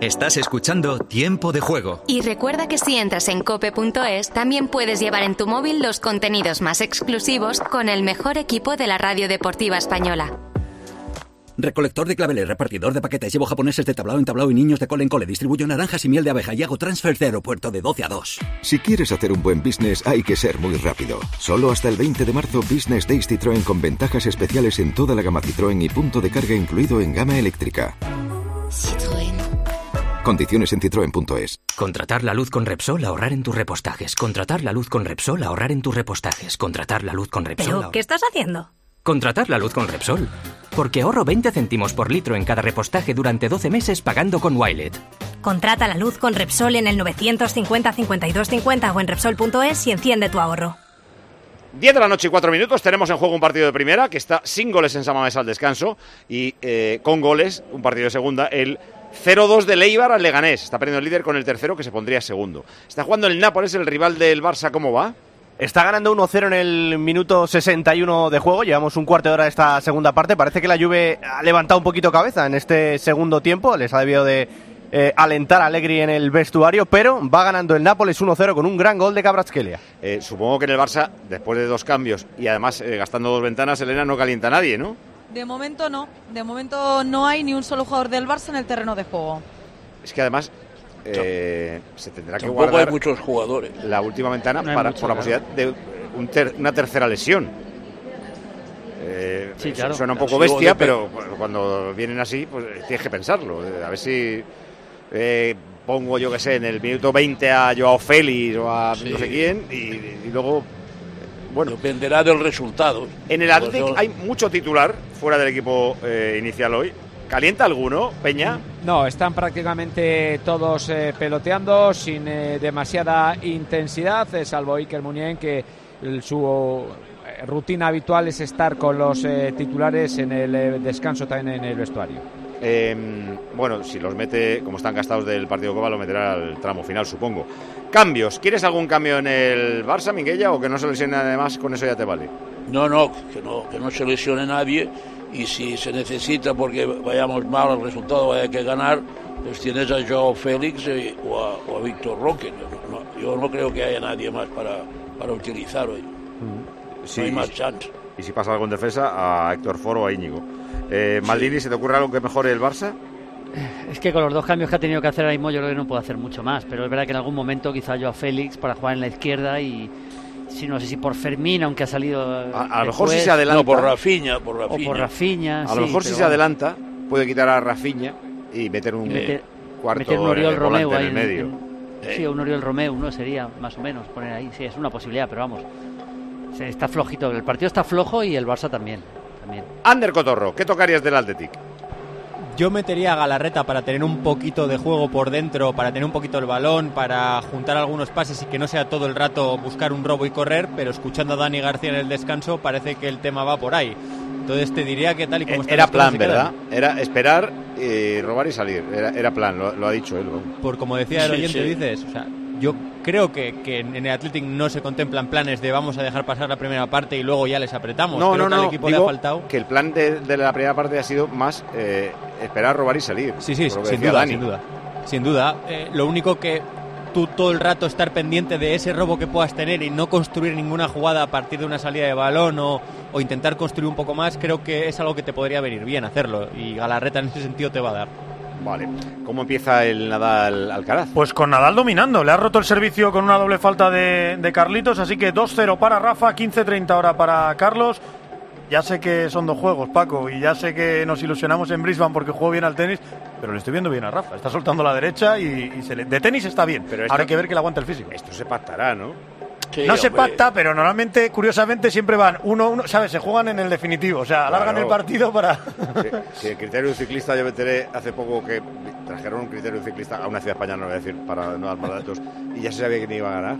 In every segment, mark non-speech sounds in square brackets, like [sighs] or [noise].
Estás escuchando Tiempo de Juego. Y recuerda que si entras en cope.es, también puedes llevar en tu móvil los contenidos más exclusivos con el mejor equipo de la radio deportiva española. Recolector de claveles, repartidor de paquetes, llevo japoneses de tablao en tablao y niños de cole en cole, distribuyo naranjas y miel de abeja y hago transfer de aeropuerto de 12 a 2. Si quieres hacer un buen business hay que ser muy rápido. Solo hasta el 20 de marzo Business Days Citroën con ventajas especiales en toda la gama Citroën y punto de carga incluido en gama eléctrica. Condiciones en citroen.es. Contratar la luz con Repsol, ahorrar en tus repostajes. Contratar la luz con Repsol, ahorrar en tus repostajes. Contratar la luz con Repsol. ¿Pero ahor- qué estás haciendo? Contratar la luz con Repsol. Porque ahorro 20 céntimos por litro en cada repostaje durante 12 meses pagando con Wilet. Contrata la luz con Repsol en el 950 52 50 o en Repsol.es y enciende tu ahorro. 10 de la noche y 4 minutos, tenemos en juego un partido de primera que está sin goles en Samamés al descanso y eh, con goles, un partido de segunda, el 0-2 de Leibar al Leganés. Está perdiendo el líder con el tercero que se pondría segundo. Está jugando el Nápoles, el rival del Barça, ¿cómo va? Está ganando 1-0 en el minuto 61 de juego. Llevamos un cuarto de hora de esta segunda parte. Parece que la Juve ha levantado un poquito cabeza en este segundo tiempo. Les ha debido de eh, alentar a Allegri en el vestuario, pero va ganando el Nápoles 1-0 con un gran gol de Cabratskelia. Eh, supongo que en el Barça, después de dos cambios y además eh, gastando dos ventanas, Elena no calienta a nadie, ¿no? De momento no. De momento no hay ni un solo jugador del Barça en el terreno de juego. Es que además eh, se tendrá que guardar hay muchos jugadores. la última ventana No para, mucho, por la claro. posibilidad de un ter- una tercera lesión. Eh, Sí, su- claro. Suena un poco bestia, pero cu- cuando vienen así, pues eh, tienes que pensarlo. Eh, A ver si eh, pongo, yo que sé, en el minuto 20 a Joao Félix o a no sé quién y, y luego... Bueno, Dependerá del resultado. en el Pues Athletic yo- hay mucho titular fuera del equipo eh, inicial hoy. ¿Calienta alguno, Peña? No, están prácticamente todos eh, peloteando sin eh, demasiada intensidad, eh, salvo Iker Munien, que el- su eh, rutina habitual es estar con los eh, titulares en el eh, descanso también en el vestuario. Eh, bueno, si los mete, como están gastados del partido Copa, lo meterá al tramo final, supongo. Cambios. ¿Quieres algún cambio en el Barça, Minguella, o que no se lesione además? Con eso ya te vale. No, no, que no, que no se lesione nadie y si se necesita porque vayamos mal al resultado, vaya que ganar, pues tienes a Joao Félix eh, o, a, o a Víctor Roque. No, yo no creo que haya nadie más para, para utilizar hoy. Sí, no hay más chance. Y si pasa algo en defensa, a Héctor Foro o a Íñigo. Eh, Maldini, ¿se te ocurre algo que mejore el Barça? Es que con los dos cambios que ha tenido que hacer ahora mismo yo creo que no puede hacer mucho más, pero es verdad que en algún momento quizá yo a Félix para jugar en la izquierda y si no sé si por Fermín, aunque ha salido A, a lo mejor si se adelanta. No, por Rafinha, por o por Rafinha, A lo mejor si se adelanta, puede quitar a Rafinha y meter un Y meter- cuarto meter un Oriol eh, Romeu ahí en el medio. en- sí, un Oriol Romeu, ¿no? Sería más o menos poner ahí. Sí, es una posibilidad, pero vamos. Se- Está flojito. El partido está flojo y el Barça también. También. Ander Cotorro, ¿qué tocarías del Athletic? Yo metería a Galarreta para tener un poquito de juego por dentro, para tener un poquito el balón, para juntar algunos pases y que no sea todo el rato buscar un robo y correr, pero escuchando a Dani García en el descanso parece que el tema va por ahí. Entonces te diría que tal y como están Era las cosas plan, ¿verdad? Era esperar, eh, robar y salir. Era, era plan, lo, lo ha dicho él. Por como decía el Sí, oyente, sí. dices, o sea, yo creo que, que en el Athletic no se contemplan planes de vamos a dejar pasar la primera parte y luego ya les apretamos. No, Creo no, que al no. equipo le ha faltado. que el plan de, de la primera parte ha sido más eh, esperar, robar y salir. Sí, sí, sin duda, Dani. sin duda. Sin duda. Eh, lo único que tú todo el rato estar pendiente de ese robo que puedas tener y no construir ninguna jugada a partir de una salida de balón o, o intentar construir un poco más, creo que es algo que te podría venir bien hacerlo. Y Galarreta en ese sentido te va a dar. Vale. ¿Cómo empieza el Nadal Alcaraz? Pues con Nadal dominando. Le ha roto el servicio con una doble falta de, de Carlitos, así que 2-0 para Rafa, 15-30 ahora para Carlos. Ya sé que son dos juegos, Paco, y ya sé que nos ilusionamos en Brisbane porque jugó bien al tenis, pero le estoy viendo bien a Rafa. Está soltando la derecha y, y se le- de tenis está bien. Pero Ahora hay que ver que le aguanta el físico. Esto se pactará, ¿no? Sí, no se hombre. pacta, pero normalmente, curiosamente, siempre van uno uno, ¿sabes? Se juegan en el definitivo, o sea, alargan Claro. el partido para. Sí, sí, el criterio ciclista, yo me enteré hace poco que trajeron un criterio ciclista a una ciudad española, no voy a decir para no dar más datos, y ya se sabía quién iba a ganar.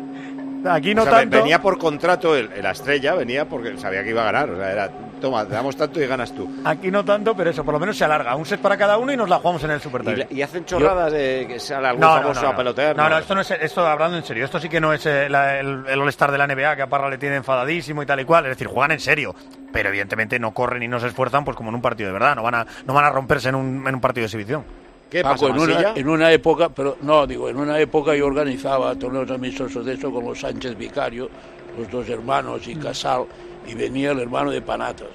Aquí no O sea, tanto. Venía por contrato el, la estrella, venía porque sabía que iba a ganar. O sea, era, toma, te damos tanto y ganas tú. Aquí no tanto, pero eso, por lo menos se alarga. Un set para cada uno y nos la jugamos en el Super Y, hacen chorradas de que sale algún No, no, famoso no, a pelotear. No, no, esto no es, esto hablando en serio, esto sí que no es eh, la- el, el All-Star de la NBA que a Parra le tiene enfadadísimo y tal y cual, es decir, juegan en serio, pero evidentemente no corren y no se esfuerzan pues como en un partido de verdad, no van a, no van a romperse en un, en un partido de exhibición. ¿Qué Paco, pasa, en una, Masilla? en una época, pero no, digo, en una época yo organizaba torneos amistosos de eso con los Sánchez Vicario, los dos hermanos y Casal, y venía el hermano de Panatas.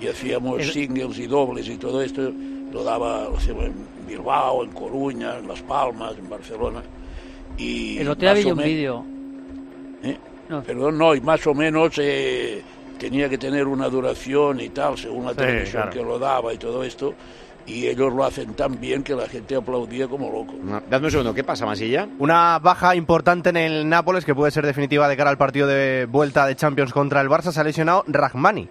Y hacíamos El- singles y dobles y todo esto, lo daba lo hacíamos en Bilbao, en Coruña, en Las Palmas, en Barcelona. Y El otro o un vídeo. ¿Eh? No. Perdón, no, y más o menos eh, tenía que tener una duración y tal, según la Sí, televisión claro. que lo daba y todo esto, y ellos lo hacen tan bien que la gente aplaudía como loco. No, Dadme un segundo, ¿qué pasa, Masilla? Una baja importante en el Nápoles que puede ser definitiva de cara al partido de vuelta de Champions contra el Barça. Se ha lesionado Rahmani,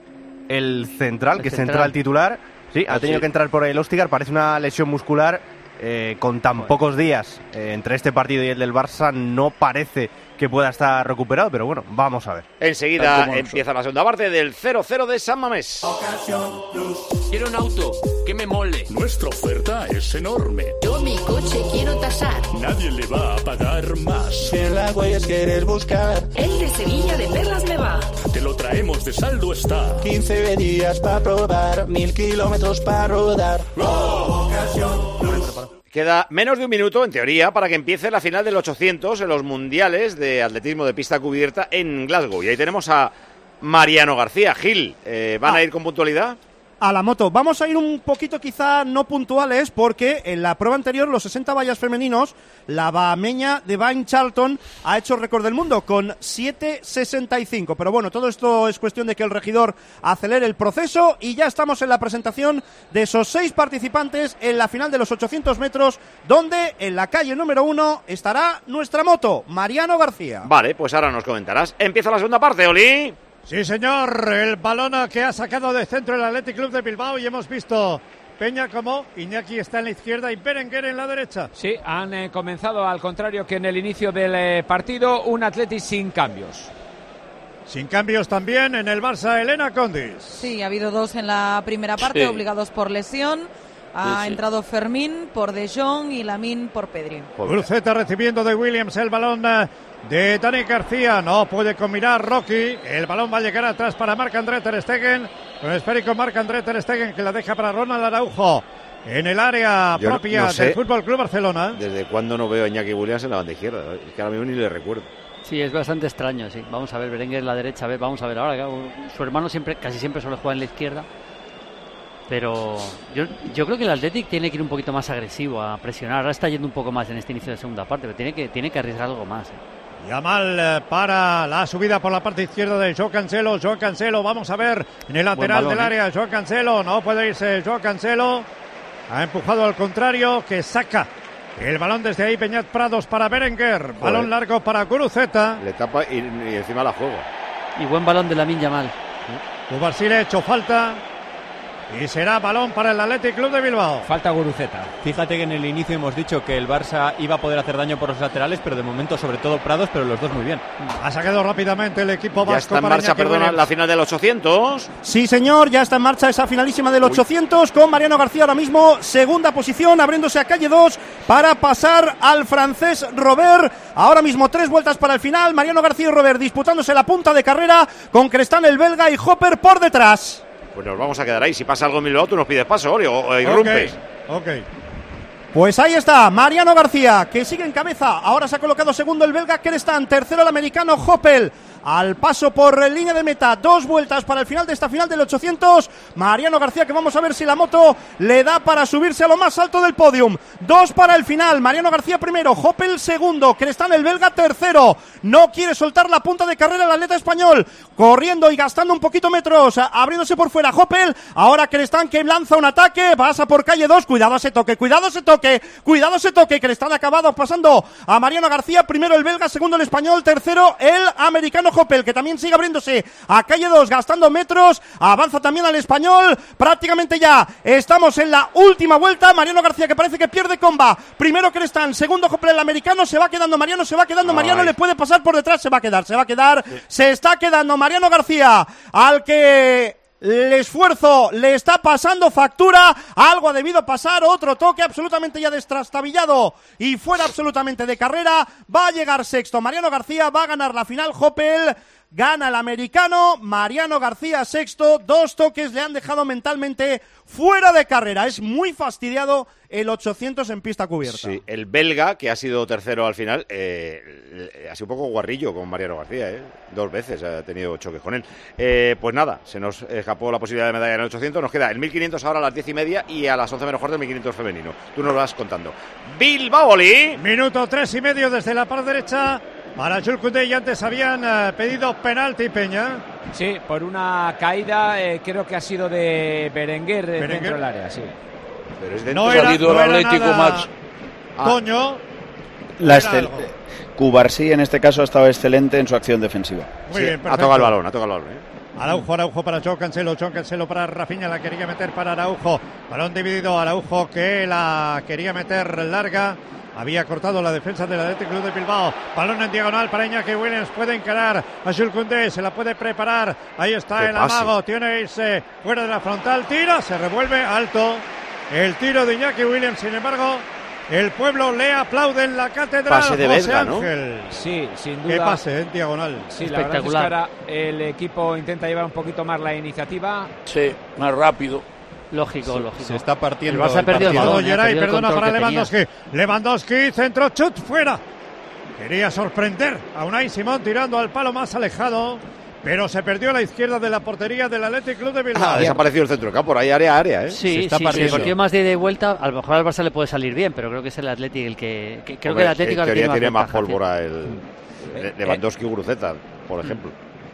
el central, El que es central. central titular. Sí, ha Ah, tenido sí. que entrar por el Ostigar. Parece una lesión muscular eh, con tan pocos días eh, entre este partido y el del Barça. No parece que pueda estar recuperado, pero bueno, vamos a ver. Enseguida empieza la segunda parte del 0-0 de San Mamés. Quiero un auto que me mole. Nuestra oferta es enorme. Yo mi coche quiero tasar. Nadie le va a pagar más. Si en la huellas quieres buscar. El de Sevilla de Perlas me va. Te lo traemos de saldo está. 15 días para probar, mil kilómetros para rodar. Queda menos de un minuto, en teoría, para que empiece la final del 800 en los mundiales de atletismo de pista cubierta en Glasgow. Y ahí tenemos a Mariano García. Gil, eh, ¿van a ir con puntualidad? A la moto. Vamos a ir un poquito quizá no puntuales porque en la prueba anterior, los 60 vallas femeninos, la bahameña de Van Charlton ha hecho récord del mundo con 7.65. Pero bueno, todo esto es cuestión de que el regidor acelere el proceso y ya estamos en la presentación de esos seis participantes en la final de los 800 metros donde en la calle número uno estará nuestra moto, Mariano García. Vale, pues ahora nos comentarás. Empieza la segunda parte, Oli. Sí, señor, el balón que ha sacado de centro el Athletic Club de Bilbao y hemos visto Peña como Iñaki está en la izquierda y Berenguer en la derecha. Sí, han eh, comenzado al contrario que en el inicio del eh, partido, un Atleti sin cambios. Sin cambios también en el Barça, Elena Condis. Sí, ha habido dos en la primera parte, Sí. obligados por lesión. Ha Sí, sí. entrado Fermín por De Jong y Lamin por Pedri. Cruceta recibiendo de Williams el balón eh, de Dani García. No puede combinar Rocky. El balón va a llegar atrás para Marc André Ter Stegen. Con esférico Marc André Ter Stegen que la deja para Ronald Araujo. En el área Yo propia no sé. del Fútbol Club Barcelona. ¿Desde cuándo no veo a Iñaki Williams en la banda izquierda? Es que ahora mismo ni le recuerdo. Sí, es bastante extraño, sí. Vamos a ver, Berenguer en la derecha, a ver, vamos a ver ahora. su hermano siempre, casi siempre suele jugar en la izquierda. Pero yo, yo creo que el Athletic tiene que ir un poquito más agresivo a presionar. Ahora está yendo un poco más en este inicio de segunda parte, pero tiene que, tiene que arriesgar algo más. eh. Yamal eh, para la subida por la parte izquierda de Joao Cancelo. Joao Cancelo, vamos a ver en el lateral balón, del ¿eh? área. Joao Cancelo, no puede irse Joao Cancelo. Ha empujado al contrario, que saca el balón desde ahí. Peñat Prados para Berenguer. Balón largo para Guruceta. Le tapa y, y encima la juega. Y buen balón de la Yamal. Cubarsí le ha hecho falta. Y será balón para el Athletic Club de Bilbao. Falta Guruceta. Fíjate que en el inicio hemos dicho que el Barça iba a poder hacer daño por los laterales, pero de momento sobre todo Prados, pero los dos muy bien. Ha sacado rápidamente el equipo vasco Ya está en para marcha, perdona, la final del 800. Sí, señor, ya está en marcha esa finalísima del 800 con Mariano García ahora mismo, segunda posición, abriéndose a calle 2 para pasar al francés Robert. Ahora mismo tres vueltas para el final, Mariano García y Robert disputándose la punta de carrera con Crestán el belga y Hopper por detrás. Pues nos vamos a quedar ahí. Si pasa algo en Bilbao, tú nos pides paso, Oli, o, irrumpes. Ok. Pues ahí está, Mariano García, que sigue en cabeza. Ahora se ha colocado segundo el belga Crestán, tercero el americano Hoppel. Al paso por línea de meta. Dos vueltas para el final de esta final del 800. Mariano García, que vamos a ver si la moto le da para subirse a lo más alto del podium. Dos para el final. Mariano García primero, Hoppel segundo, Crestán el belga tercero. No quiere soltar la punta de carrera el atleta español. Corriendo y gastando un poquito metros, abriéndose por fuera. Hoppel, ahora Crestán que lanza un ataque, pasa por calle 2. Cuidado ese toque, cuidado ese toque, cuidado ese toque. Crestán acabado pasando a Mariano García. Primero el belga, segundo el español, tercero el americano Hoppel, que también sigue abriéndose a calle 2, gastando metros. Avanza también al español. Prácticamente ya estamos en la última vuelta. Mariano García que parece que pierde comba. Primero Crestán, segundo Hoppel el americano. Se va quedando Mariano, se va quedando Mariano. Le puede pasar por detrás, se va a quedar, se va a quedar. Se está quedando Mariano García, al que el esfuerzo le está pasando factura, algo ha debido pasar, otro toque absolutamente ya destrastabillado y fuera absolutamente de carrera, va a llegar sexto. Mariano García, va a ganar la final. Hoppel, gana el americano, Mariano García sexto, dos toques le han dejado mentalmente fuera de carrera, es muy fastidiado el 800 en pista cubierta. Sí, el belga, que ha sido tercero al final, eh, ha sido un poco guarrillo con Mariano García, ¿eh? dos veces ha tenido choques con él. Eh, pues nada, se nos escapó la posibilidad de medalla en el 800, nos queda el 1500 ahora a las 10 y media y a las 11 menos cuarto el 1500 femenino. Tú nos lo vas contando. Bilbao, Oli. Minuto tres y medio desde la parte derecha para Koundé y antes habían eh, pedido penalti Peña. Sí, por una caída, eh, creo que ha sido de Berenguer, Berenguer. dentro del área, sí. Pero es No Ha era, salido no el Atlético nada Max. Toño. La. Cubarsí en este caso ha estado excelente en su acción defensiva. Muy bien, ha perfecto. tocado el balón, ha tocado el balón. ¿eh? Araujo, Araujo para Joe Cancelo, Joe Cancelo para Rafinha, la quería meter para Araujo. Balón dividido, Araujo que la quería meter larga. Había cortado la defensa del Athletic Club de Bilbao. Balón en diagonal para Iñaki Williams. Puede encarar a Jules Koundé. Se la puede preparar. Ahí está ¡Qué el pase! amago. Tiene irse fuera de la frontal. Tira. Se revuelve alto. El tiro de Iñaki Williams. Sin embargo, el pueblo le aplaude en la cátedra. Pase de José ¿no? Ángel. Sí, sin duda. Qué pase en diagonal. Sí, la verdad es que ahora el equipo intenta llevar un poquito más la iniciativa. Sí, más rápido. Lógico, Se- lógico. Se está partiendo. El Barça ha el perdido el partido. balón. Geray, perdona para que tenía. Lewandowski. Lewandowski, centro, chut, fuera. Quería sorprender a Unai Simón tirando al palo más alejado, pero se perdió a la izquierda de la portería del Athletic Club de Bilbao. Ha desaparecido el centro campo, por ahí área a área. ¿eh? Sí, está sí, partiendo. sí, el partido más de ida y vuelta, a lo mejor al Barça le puede salir bien, pero creo que es el Atlético el que, que- creo Hombre, que el Atlético en teoría tiene más ventaja, pólvora el Eh, Lewandowski y Guruceta, por ejemplo.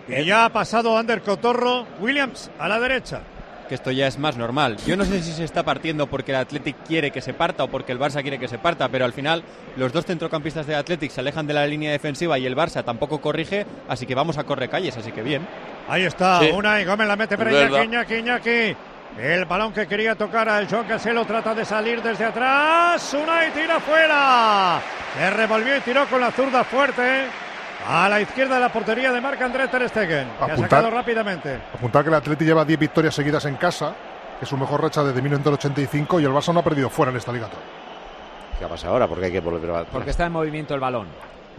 Y ya ha pasado Ander Cotorro, Williams a la derecha. Que esto ya es más normal. Yo no sé si se está partiendo porque el Athletic quiere que se parta o porque el Barça quiere que se parta, pero al final los dos centrocampistas de Athletic se alejan de la línea defensiva y el Barça tampoco corrige, así que vamos a correr calles, así que bien. Ahí está, Sí. Unai Gómez la mete para Iñaki. Iñaki, Iñaki. El balón que quería tocar a Joan Cancelo trata de salir desde atrás. Unai tira fuera. Se revolvió y tiró con la zurda fuerte. A la izquierda de la portería de Marc André Ter Stegen. Que ha Apuntar. sacado rápidamente. Apuntar que el Atleti lleva 10 victorias seguidas en casa, que es su mejor racha desde 1985 y el Barça no ha perdido fuera en esta liga. ¿Qué ha pasado ahora? Porque hay que volver a. Porque está en movimiento el balón.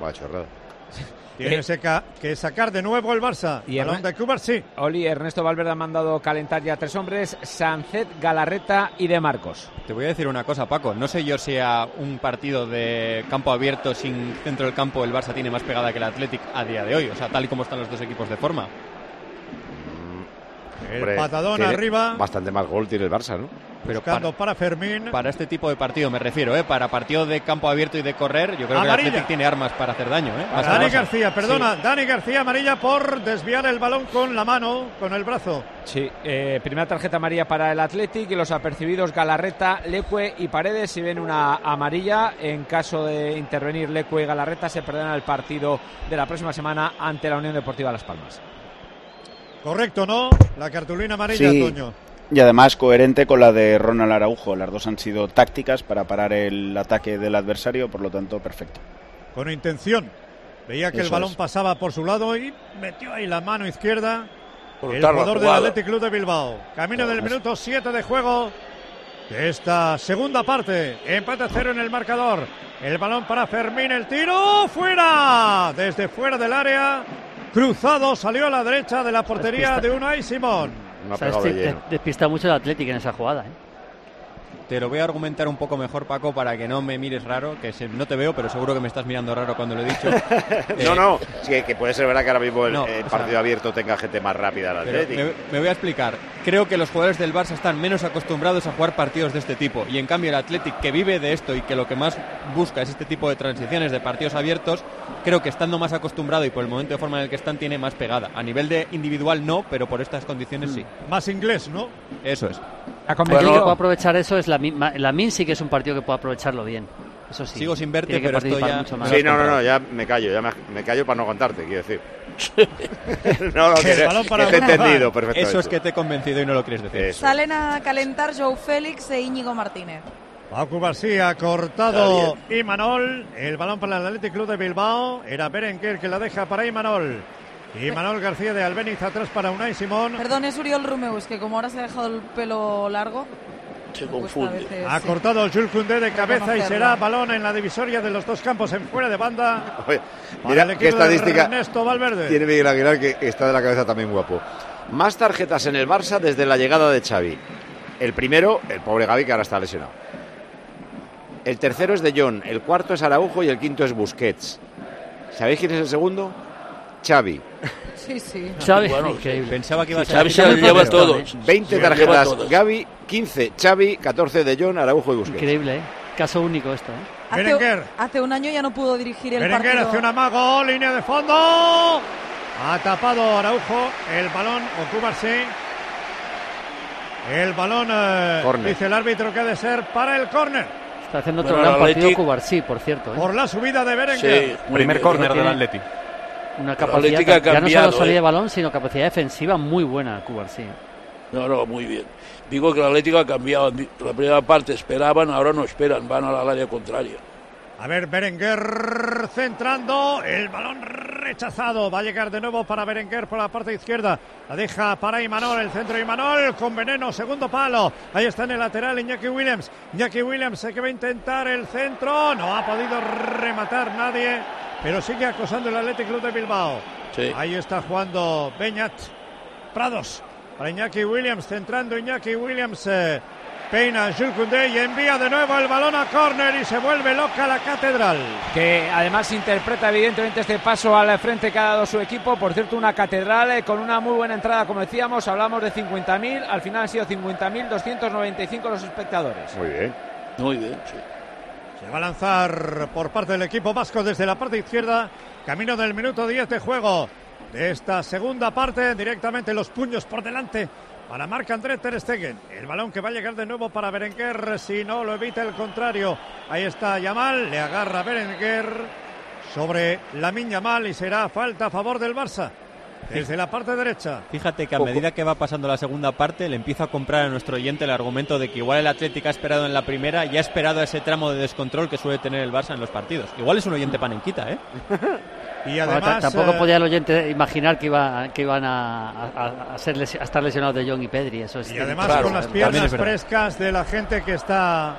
Vaya chorrada. [laughs] Tiene seca- que sacar de nuevo el Barça. Y balón de Cubar, sí. Oli, Ernesto Valverde ha mandado calentar ya tres hombres, Sancet, Galarreta y De Marcos. Te voy a decir una cosa, Paco. No sé yo si a un partido de campo abierto sin centro del campo el Barça tiene más pegada que el Athletic a día de hoy. O sea, tal y como están los dos equipos de forma. El Hombre, patadón arriba. Bastante más gol tiene el Barça, ¿no? Pero Buscando para Fermín. Para este tipo de partido me refiero, ¿eh? Para partido de campo abierto y de correr, yo creo que el. Athletic tiene armas para hacer daño, ¿eh? Más Dani. García, perdona, Sí. Dani García amarilla por desviar el balón con la mano, con el brazo. Sí, eh, primera tarjeta amarilla para el Athletic y los apercibidos Galarreta, Leque y Paredes. Si ven una amarilla, en caso de intervenir Leque y Galarreta, se perderán el partido de la próxima semana ante la Unión Deportiva Las Palmas. Correcto, ¿no? La cartulina amarilla, Sí. Toño. Y además coherente con la de Ronald Araujo. Las dos han sido tácticas para parar el ataque del adversario, por lo tanto, perfecto. Con intención. Veía que el balón es. pasaba por su lado y metió ahí la mano izquierda. El jugador del. Athletic Club de Bilbao. Camino del minuto 7 de juego de esta segunda parte. Empate a cero en el marcador. El balón para Fermín, el tiro fuera. Desde fuera del área. Cruzado, salió a la derecha de la portería de Unai Simón. Ha pegado de lleno. despista mucho el Atlético en esa jugada. ¿eh? Te lo voy a argumentar un poco mejor, Paco, para que no me mires raro, que se- no te veo, pero seguro que me estás mirando raro cuando lo he dicho. [laughs] Eh, No, no, sí, que- puede ser verdad que ahora mismo el, No, el o sea, partido abierto tenga gente más rápida al Atlético. me, me voy a explicar. Creo que los jugadores del Barça están menos acostumbrados a jugar partidos de este tipo. Y en cambio el Athletic, que vive de esto y que lo que más busca es este tipo de transiciones de partidos abiertos, creo que estando más acostumbrado y por el momento de forma en el que están, tiene más pegada. A nivel de individual no, pero por estas condiciones sí. Más inglés, ¿no? Eso es. El que puede aprovechar eso es la. La Min sí que es un partido que puede aprovecharlo bien. Eso sí. Sigo sin verte, Tiene que pero esto participar ya- mucho más. Sí, no, no, no, ya me callo, ya me, me callo para no aguantarte, quiero decir. [laughs] no, balón para que te he entendido perfectamente. Eso es que te he convencido y no lo quieres decir. Salen a calentar Joe Félix e Íñigo Martínez. Paco García cortado Imanol. El balón para el Athletic Club de Bilbao. Era Berenguer que la deja para Imanol. Imanol García de Albeniz atrás para Unai Simón. Perdón, es Uriol Rumeus, que como ahora se ha dejado el pelo largo. Se confunde. Ha cortado Jules Koundé de cabeza y será balón en la divisoria de los dos campos en fuera de banda. [laughs] Oye, mira qué estadística Ernesto Valverde. tiene Miguel Aguilar que está de la cabeza también guapo. Más tarjetas en el Barça desde la llegada de Xavi. El primero, el pobre Gavi, que ahora está lesionado. El tercero es de John, el cuarto es Araujo y el quinto es Busquets. ¿Sabéis quién es el segundo? Xavi. Sí, sí. Xavi, Bueno, increíble. Pensaba que iba a Sí, ser Xavi se las lleva todos. 20 Se las lleva tarjetas. Gavi, 15 Xavi, 14 de John, Araujo y Busquets. Increíble, ¿eh? Caso único esto, ¿eh? Hace, Berenguer. hace un año ya no pudo dirigir el Berenguer partido. hace un amago, línea de fondo. Ha tapado Araujo. El balón ocuparse. El balón, eh, dice el árbitro que ha de ser para el córner. Está haciendo otro Bueno, gran el partido Cubarsí, por cierto. ¿eh? Por la subida de Sí, Berenguer. muy Primer bien. córner del Atleti. Una capacidad, ya no solo salida ¿eh? de balón, sino capacidad defensiva muy buena Cubarsí. No, no, muy bien. Digo que el Atlético ha cambiado. La primera parte esperaban, ahora no esperan, van al área contraria. A ver, Berenguer centrando. El balón rechazado. Va a llegar de nuevo para Berenguer por la parte izquierda. La deja para Imanol. El centro de Imanol con veneno. Segundo palo. Ahí está en el lateral Iñaki Williams. Iñaki Williams que va a intentar el centro. No ha podido rematar nadie. Pero sigue acosando el Athletic Club de Bilbao. Sí. Ahí está jugando Beñat Prados. Para Iñaki Williams. Centrando Iñaki Williams. eh, peina a Jules Koundé y envía de nuevo el balón a córner y se vuelve loca la catedral. que además interpreta evidentemente este paso al frente que ha dado su equipo. Por cierto, una catedral eh, con una muy buena entrada, como decíamos, hablamos de 50.000, al final han sido 50.295 los espectadores. Muy bien. Muy bien, sí. Se va a lanzar por parte del equipo vasco desde la parte izquierda, camino del minuto 10 de juego de esta segunda parte, directamente los puños por delante para Marc André Ter Stegen. El balón que va a llegar de nuevo para Berenguer, si no lo evita el contrario. Ahí está Yamal, le agarra Berenguer sobre la Yamal y será falta a favor del Barça. Desde la parte derecha. Fíjate que a medida que va pasando la segunda parte le empiezo a comprar a nuestro oyente el argumento de que igual el Atlético ha esperado en la primera y ha esperado ese tramo de descontrol que suele tener el Barça en los partidos. Igual es un oyente panenquita, ¿eh? [laughs] Y además. ta- tampoco eh, podía el oyente imaginar que, iba, que iban a, a- a ser lesi- a estar lesionados de John y Pedri. Eso es Y además claro, con las piernas frescas de la gente que está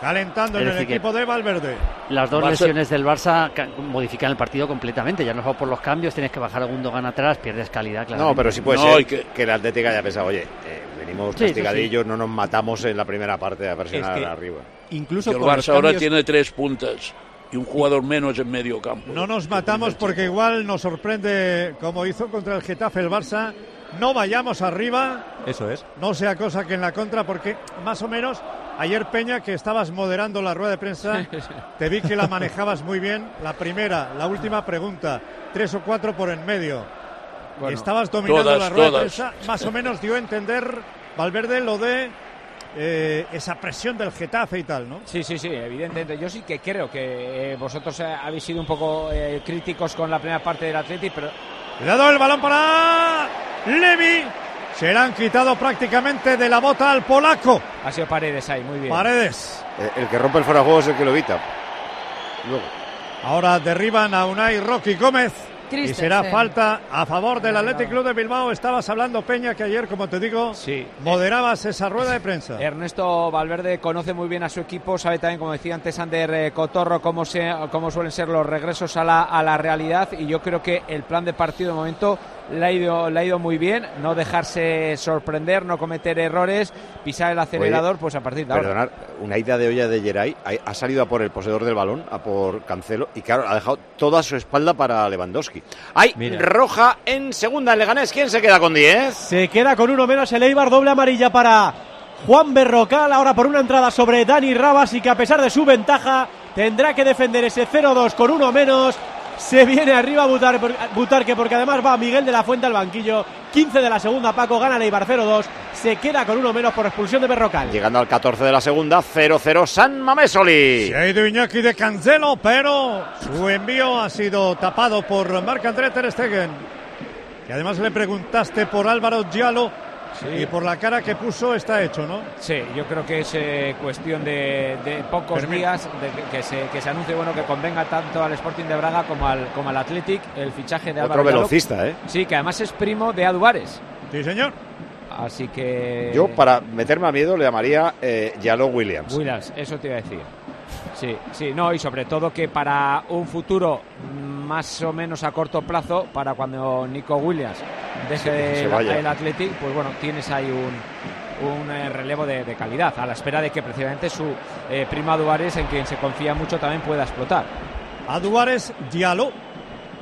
calentando Es en el equipo de Valverde. Las dos Va a ser- lesiones del Barça ca- modifican el partido completamente. Ya no solo por los cambios, tienes que bajar a Gundogan atrás, pierdes calidad, claro. No, pero sí puede No, ser y que... que- el Atlético haya pensado, oye, eh, venimos Sí, castigadillos, no nos matamos en la primera parte a presionar Es que- arriba. Incluso el Barça ahora cambios- tiene tres puntas y un jugador menos en medio campo. No nos matamos porque igual nos sorprende como hizo contra el Getafe el Barça. No vayamos arriba, Eso es. no sea cosa que en la contra, porque más o menos ayer Peña, que estabas moderando la rueda de prensa, [laughs] te vi que la manejabas muy bien. La primera, la última pregunta, tres o cuatro por en medio. Bueno, estabas dominando todas, la rueda todas. de prensa, más o menos dio a entender Valverde lo de eh, esa presión del Getafe y tal, ¿no? Sí, sí, sí, evidentemente. Yo sí que creo que eh, vosotros eh, habéis sido un poco eh, críticos con la primera parte del Atleti, pero Cuidado el balón para Levi. Se le han quitado prácticamente de la bota al polaco. ha sido Paredes ahí, muy bien. Paredes. Eh, El que rompe el fuera de juego es el que lo evita. Luego. Ahora derriban a Unai Rocky Gómez. Y será falta a favor del Athletic Club de Bilbao. Estabas hablando, Peña, que ayer, como te digo, moderabas esa rueda de prensa. Ernesto Valverde conoce muy bien a su equipo, sabe también, como decía antes Ander eh, Cotorro, cómo, se, cómo suelen ser los regresos a la, a la realidad y yo creo que el plan de partido de momento le ha, ido, le ha ido muy bien, no dejarse sorprender, no cometer errores, pisar el acelerador, pues a partir de ahora. Perdonar, una idea de olla de Geray ha, ha salido a por el poseedor del balón, a por Cancelo, y claro, ha dejado toda su espalda para Lewandowski. Hay roja en segunda en Leganés. ¿Quién se queda con 10? Se queda con uno menos el Eibar, doble amarilla para Juan Berrocal, ahora por una entrada sobre Dani Rabas y que a pesar de su ventaja tendrá que defender ese 0-2 con uno menos. Se viene arriba Butar, Butarque porque además va Miguel de la Fuente al banquillo. 15 de la segunda, Paco gana el Eibar 0-2. Se queda con uno menos por expulsión de Berrocal. Llegando al 14 de la segunda, 0-0 San Mamésoli. Se ha ido Iñaki de Cancelo, pero su envío ha sido tapado por Marc-André Ter Stegen. Que además le preguntaste por Álvaro Giallo y por la cara que puso está hecho, ¿no? Sí, yo creo que es eh, cuestión de, de pocos Permi- días de que, que se, que se anuncie bueno que convenga tanto al Sporting de Braga como al, como al Athletic el fichaje de Otro Álvaro Diallo. velocista, ¿eh? Sí, que además es primo de Aduares. Sí, señor. Así que. Yo, para meterme a miedo, le llamaría eh, Yalo Williams. Williams, eso te iba a decir. Sí, sí, no, y sobre todo que para un futuro más o menos a corto plazo, para cuando Nico Williams deje el, el Athletic, pues bueno, tienes ahí un, un eh, relevo de, de calidad, a la espera de que precisamente su eh, prima Duárez, en quien se confía mucho, también pueda explotar. Aduares Diallo.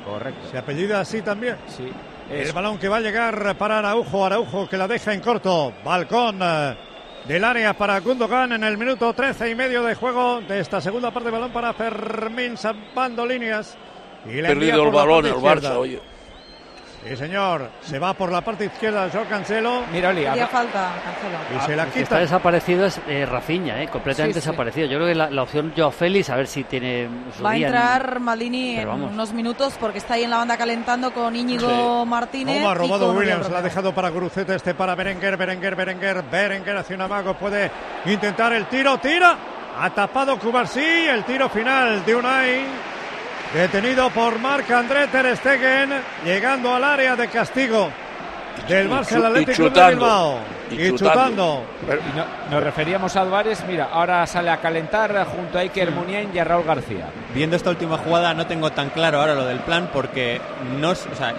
Correcto. Se apellida así también. Sí. El balón que va a llegar para Araujo, Araujo que la deja en corto. Balcón eh, del área para Gundogan en el minuto 13 y medio de juego de esta segunda parte. Balón para Fermín salvando líneas. Y le Perdido el balón el. Barça, oye. Sí, señor. Se va por la parte izquierda Joao Cancelo. Mira, Oli, Haría falta, Cancelo. Y se la El que está quita. desaparecido es eh, Rafinha, eh, completamente Sí, sí. desaparecido. Yo creo que la, la opción Joao Félix, a ver si tiene su Va a día en- entrar Maldini en unos minutos porque está ahí en la banda calentando con Íñigo Martínez. ¿Cómo ha robado Williams? La ha dejado para Guruceta, este para Berenguer, Berenguer, Berenguer. Berenguer hace un amago, puede intentar el tiro, tira. Ha tapado Cubarsí, el tiro final de Unai. Detenido por Marc-André Ter Stegen, llegando al área de castigo del Barça y Atlético Club de. Bilbao. Y Y chutando. chutando. Y no- nos referíamos a Álvarez, mira, ahora sale a calentar junto a Iker Muniain y a Raúl García. Viendo esta última jugada no tengo tan claro ahora lo del plan porque no, o sea,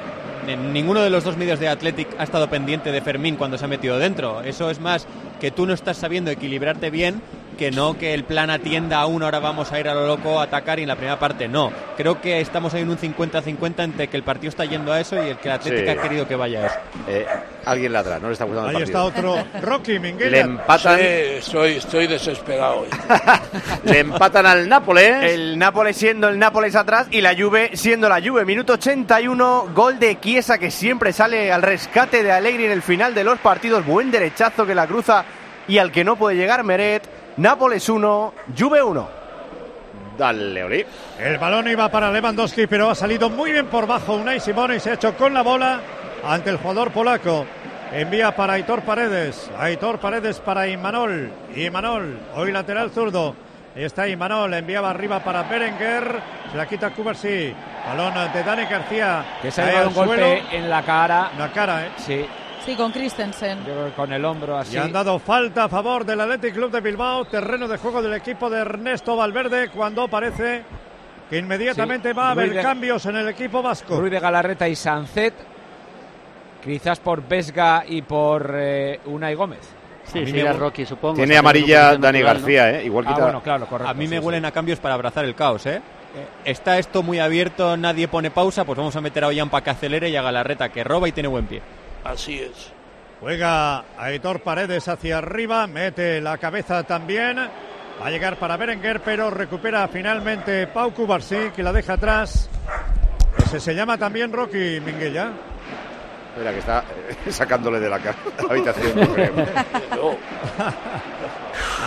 en ninguno de los dos medios de Athletic ha estado pendiente de Fermín cuando se ha metido dentro. Eso es más que tú no estás sabiendo equilibrarte bien que no que el plan atienda a uno, ahora vamos a ir a lo loco a atacar y en la primera parte no. Creo que estamos ahí en un 50-50 entre que el partido está yendo a eso y el que el Athletic Sí. ha querido que vaya a eso. Eh, alguien atrás, no le está gustando el Ahí está partido. otro Rocky Minguella. Le empatan, Sí, estoy, estoy desesperado. hoy. [laughs] le empatan al Nápoles. El Nápoles siendo el Nápoles atrás y la Juve siendo la Juve. Minuto 81, gol de Chiesa que siempre sale al rescate de Allegri en el final de los partidos. Buen derechazo que la cruza y al que no puede llegar Meret. Nápoles 1, Juve 1. Dale, Oli. El balón iba para Lewandowski, pero ha salido muy bien por bajo. Unai Simón y se ha hecho con la bola ante el jugador polaco. Envía para Aitor Paredes. Aitor Paredes para Imanol. Imanol, hoy lateral zurdo. Ahí está Imanol, enviaba arriba para Berenguer. Se la quita Cubarsí. Balón de Dani García. Que se ha al un golpe en la cara. La cara, ¿eh? Sí, Sí, con Christensen. yo creo que con el hombro así. Y han dado falta a favor del Athletic Club de Bilbao, terreno de juego del equipo de Ernesto Valverde, cuando parece que inmediatamente Sí, va a haber de- cambios en el equipo vasco. Ruiz de Galarreta y Sancet, quizás por Vesga y por eh, Unai Gómez. Sí, A sí, me Rocky, supongo. Tiene amarilla Dani natural, ¿no? García, ¿eh? Igual Ah, bueno, claro, correcto. A mí me sí, huelen sí. a cambios para abrazar el caos, ¿eh? Eh, Está esto muy abierto, nadie pone pausa, pues vamos a meter a Ollán para que acelere y a Galarreta que roba y tiene buen pie. Así es. Juega Aitor Paredes hacia arriba, mete la cabeza también. Va a llegar para Berenguer, pero recupera finalmente Pau Cubarsí, que la deja atrás. Ese se llama también Rocky Minguella. Espera, que está eh, [laughs] sacándole de la, [laughs] habitación. No,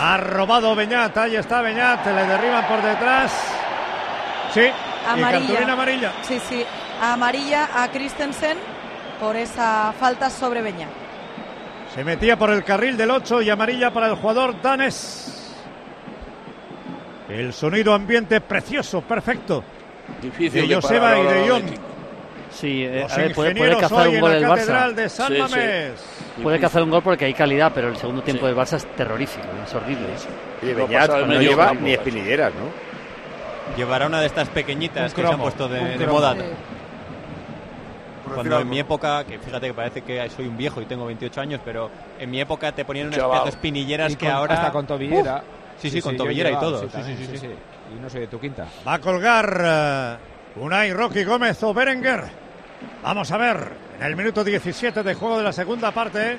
[laughs] Ha robado Beñat, ahí está Beñat, le derriban por detrás. Sí, y Amarilla. cartulina amarilla. Sí, sí. Amarilla a Christensen por esa falta sobre Beñat. Se metía por el carril del 8 y amarilla para el jugador danés. El sonido ambiente precioso, perfecto. difícil De Joseba y de Jong. Athletic. Sí, eh, Los a ver, puede, cazar un en gol la el Catedral Barça. de San Sí, sí. Mamés. Puede cazar un gol porque hay calidad, pero el segundo tiempo del Barça es terrorífico, es horrible. No Beñat no lleva campo, ni espinilleras, ¿no? Llevará una de estas pequeñitas Un que se han puesto de, de moda. Sí. Cuando en algo. mi época, que fíjate que parece que soy un viejo y tengo 28 años, pero en mi época te ponían unas pedazos espinilleras que con- ahora... hasta con tobillera. Uf. sí, sí, con yo he tobillera y todo. sí, Sí, también, sí, sí, sí, sí. sí. Y no soy de tu quinta. Va a colgar eh, Unai, Rocky Gómez o Berenguer. Vamos a ver, en el minuto 17 de juego de la segunda parte.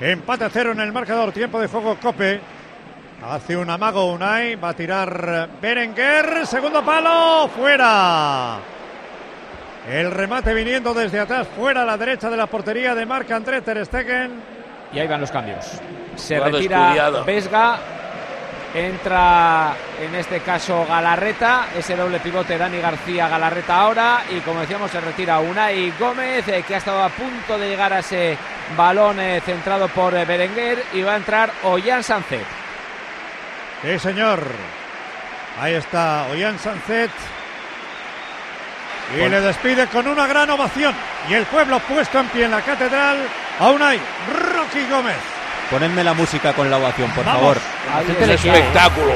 Empate a cero en el marcador, tiempo de juego Cope. Hace un amago Unai, va a tirar Berenguer, segundo palo, fuera. El remate viniendo desde atrás, fuera a la derecha de la portería de Marc André Ter Stegen. Y ahí van los cambios. Se retira. Vesga. Entra en este caso Galarreta, ese doble pivote Dani García Galarreta ahora y como decíamos se retira Unai Gómez eh, que ha estado a punto de llegar a ese balón eh, centrado por eh, Berenguer y va a entrar Ollán Sancet. Sí, señor. Ahí está Ollán Sancet. Y le despide con una gran ovación. Y el pueblo puesto en pie en la catedral. A Unai Rocky Gómez. Ponedme la música con la ovación, por Vamos. favor. Quiere, ¿eh? espectáculo.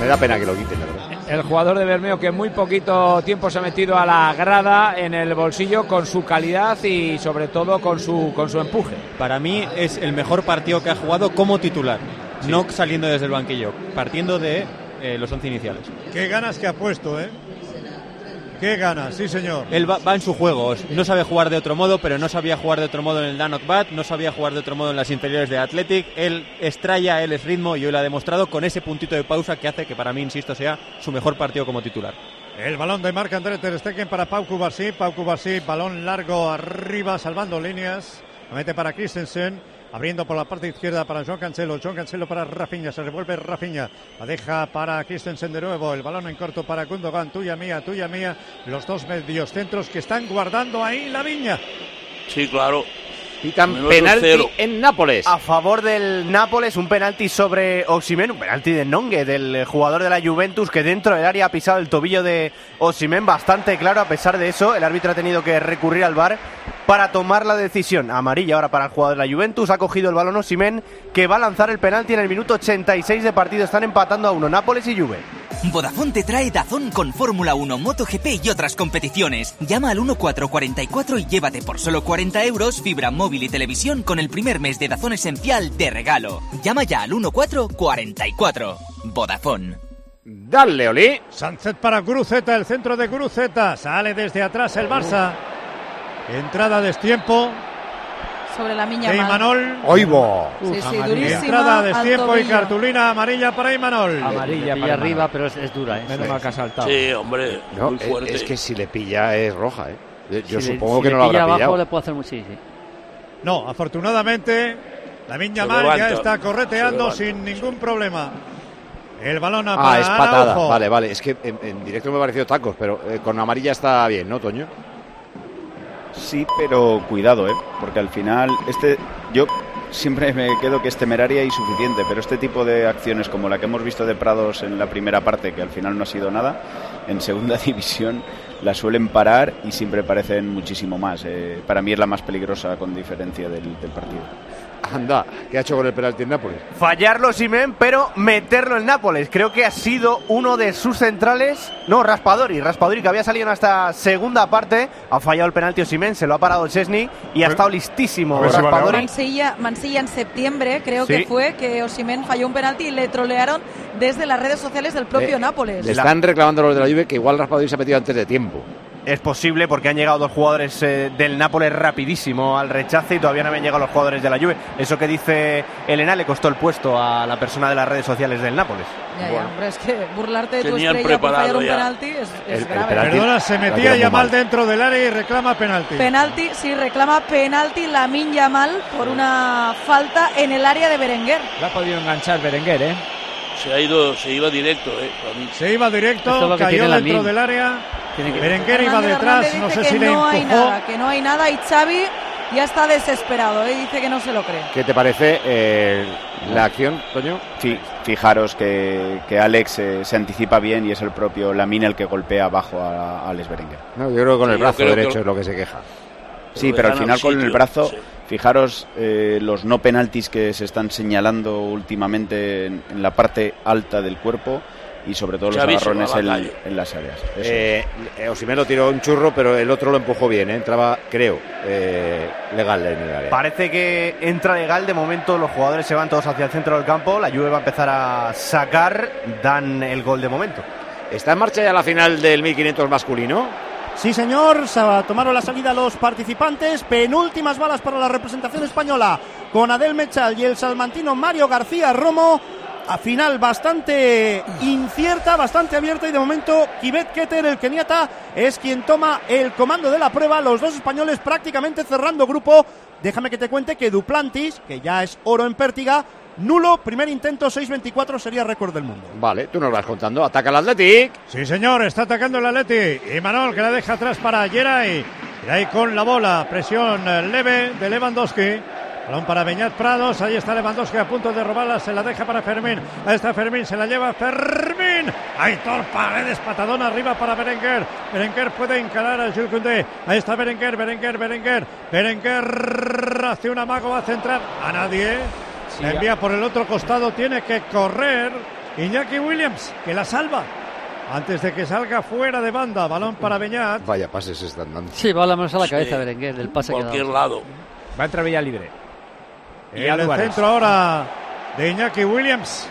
Me da pena que lo quiten, la verdad. El jugador de Bermeo que en muy poquito tiempo se ha metido a la grada en el bolsillo con su calidad y sobre todo con su, con su empuje. Para mí es el mejor partido que ha jugado como titular, no saliendo desde el banquillo, partiendo de eh, los once iniciales. Qué ganas que ha puesto, ¿eh? Qué ganas, sí, señor. Él va, va en su juego, no sabe jugar de otro modo, pero no sabía jugar de otro modo en el Danok Bat, no sabía jugar de otro modo en las inferiores de Athletic. Él estrella, él es ritmo y hoy lo ha demostrado con ese puntito de pausa que hace que para mí, insisto, sea su mejor partido como titular. El balón de Marc André Ter Stegen para Pau Cubarsí. Pau Cubarsí, balón largo arriba, salvando líneas. Lo mete para Christensen. Abriendo por la parte izquierda para John Cancelo. John Cancelo para Rafinha. Se revuelve Rafinha. La deja para Christensen de nuevo. El balón en corto para Gundogan. Tuya mía, tuya mía. Los dos medios centros que están guardando ahí la viña. Sí, claro. Pitan Minuto penalti cero. en Nápoles. A favor del Nápoles, un penalti sobre Osimhen, un penalti de Nongue, del jugador de la Juventus, que dentro del área ha pisado el tobillo de Osimhen bastante claro. A pesar de eso, el árbitro ha tenido que recurrir al VAR para tomar la decisión. Amarilla ahora para el jugador de la Juventus. Ha cogido el balón Osimhen, que va a lanzar el penalti en el minuto 86 de partido. Están empatando a uno Nápoles y Juve. Vodafone te trae Dazón con Fórmula 1, MotoGP y otras competiciones. Llama al 1444 y llévate por solo 40 euros fibra móvil y televisión con el primer mes de Dazón Esencial de regalo. Llama ya al 1444. Vodafone. Dale, Oli. Sánchez para Guruceta, el centro de Guruceta. Sale desde atrás el Barça. Entrada de tiempo. Sobre la miña de mal. Imanol. Oigo. Sí, sí, durísima. Entrada de tiempo y cartulina amarilla para Imanol. Amarilla Le para arriba, pero es, es dura, ¿eh? Menos mal que ha saltado. Sí, hombre, No, muy es- fuerte. es que si le pilla es roja, ¿eh? Yo Si le- supongo si que le no lo pilla habrá abajo, pillado. le puede hacer mucho, sí, sí. No, afortunadamente, la Miña Mal ya está correteando sin ningún problema. El balón a Ah, para es patada. Araujo. Vale, vale. Es que en, en directo me ha parecido tacos, pero eh, con amarilla está bien, ¿no, Toño? Sí, pero cuidado, ¿eh? Porque al final, este, yo siempre me quedo que es temeraria y suficiente, pero este tipo de acciones como la que hemos visto de Prados en la primera parte, que al final no ha sido nada, en segunda [laughs] división la suelen parar y siempre parecen muchísimo más. eh, para mí es la más peligrosa con diferencia del, del partido. Anda, ¿qué ha hecho con el penalti en Nápoles? Fallarlo Simen, pero meterlo en Nápoles. Creo que ha sido uno de sus centrales. No, Raspadori. Raspadori que había salido en esta segunda parte. Ha fallado el penalti Simen, se lo ha parado Chesney y ha estado listísimo si vale Raspadori. Mansilla, Mansilla en septiembre, creo Sí. que fue, que Osimen falló un penalti y le trolearon desde las redes sociales del propio Eh, Nápoles. Le están reclamando los de la Juve que igual Raspadori se ha metido antes de tiempo. Es posible porque han llegado dos jugadores eh, del Nápoles rapidísimo al rechace y todavía no habían llegado los jugadores de la Juve. Eso que dice Elena le costó el puesto a la persona de las redes sociales del Nápoles. Ya, ya, hombre, es que burlarte de tu Tenían estrella por fallar preparado un ya. penalti es, es El- el grave. penalti- Perdona, se metía tira muy ya mal mal. dentro del área y reclama penalti. Penalti, sí, reclama penalti Lamin Yamal por una falta en el área de Berenguer. La ha podido enganchar Berenguer, ¿eh? Se ha ido, se iba directo, eh. Se iba directo, es cayó dentro del área. Tiene que- Berenguer iba detrás, no sé si que le no hay empujó. nada, que no hay nada y Xavi ya está desesperado, ¿eh? dice que no se lo cree. ¿Qué te parece eh, La acción, Toño. Sí, fijaros que, que Alex eh, se anticipa bien y es el propio Lamine el que golpea abajo a, a Alex Berenguer. No, yo creo que con el Sí, yo brazo creo que- derecho es lo que se queja. Sí, pero al final con el brazo, fijaros eh, los no penaltis que se están señalando últimamente en, en la parte alta del cuerpo y sobre todo los agarrones la en, las áreas. Eh, eh, Osimhen lo tiró un churro, pero el otro lo empujó bien, ¿eh? entraba, creo, eh, legal en el área. Parece que entra legal. De momento los jugadores se van todos hacia el centro del campo. La Juve va a empezar a sacar. Dan el gol de momento. ¿Está en marcha ya la final del 1500 masculino? Sí, señor, se tomaron la salida los participantes. Penúltimas balas para la representación española con Adel Mechal y el salmantino Mario García Romo. A final bastante incierta, bastante abierta y de momento Kibet Keter, el keniata, es quien toma el comando de la prueba. Los dos españoles prácticamente cerrando grupo. Déjame que te cuente que Duplantis, que ya es oro en pértiga, nulo, primer intento 6.24 sería récord del mundo. Vale, tú nos vas contando. Ataca el Athletic. Sí, señor, está atacando el Atleti. Y Manol que la deja atrás para Geray. Geray con la bola. Presión eh, leve de Lewandowski. Balón para Beñat Prados. Ahí está Lewandowski a punto de robarla. Se la deja para Fermín. Ahí está Fermín. Se la lleva Fermín. Aitor Paredes. Patadón arriba para Berenguer. Berenguer puede encarar a Jules Koundé. Ahí está Berenguer. Berenguer. Berenguer. Berenguer hace un amago. Va a centrar a nadie. Sí, la envía por el otro costado. Tiene que correr. Iñaki Williams que la salva. Antes de que salga fuera de banda, balón para Beñat. Vaya pases están dando. Sí, va la manos a la Sí. cabeza Berenguer del pase Cualquier lado. Va a entrar Villa libre. Y El Álvarez. centro ahora de Iñaki Williams.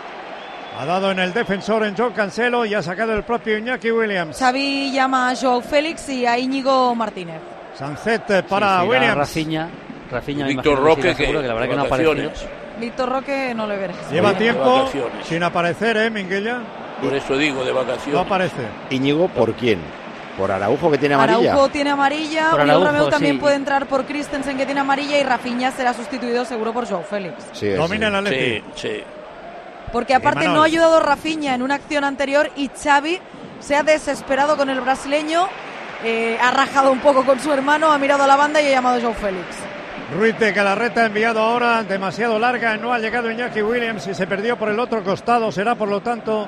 Ha dado en el defensor en John Cancelo y ha sacado el propio Iñaki Williams. Xavi llama a Joao Félix y a Íñigo Martínez. Sancet para Sí, Williams. Rafinha, Rafinha Víctor Roque, que que la verdad que no aparecido. Víctor Roque no le veré. Lleva tiempo sin aparecer, ¿eh, Minguella? Por eso digo, de No vacaciones. aparece. Íñigo, ¿por quién? ¿Por Araujo que tiene amarilla? Araujo tiene amarilla, Por Araujo, Romeu también sí. puede entrar por Christensen que tiene amarilla y Rafinha será sustituido seguro por Joao Félix. Sí, Domina el sí. Atleti. Sí, sí. Porque aparte no ha ayudado Rafinha en una acción anterior y Xavi se ha desesperado con el brasileño, eh, ha rajado un poco con su hermano, ha mirado a la banda y ha llamado a Joao Félix. Ruiz de Galarreta ha enviado ahora demasiado larga, no ha llegado Iñaki Williams y se perdió por el otro costado. Será por lo tanto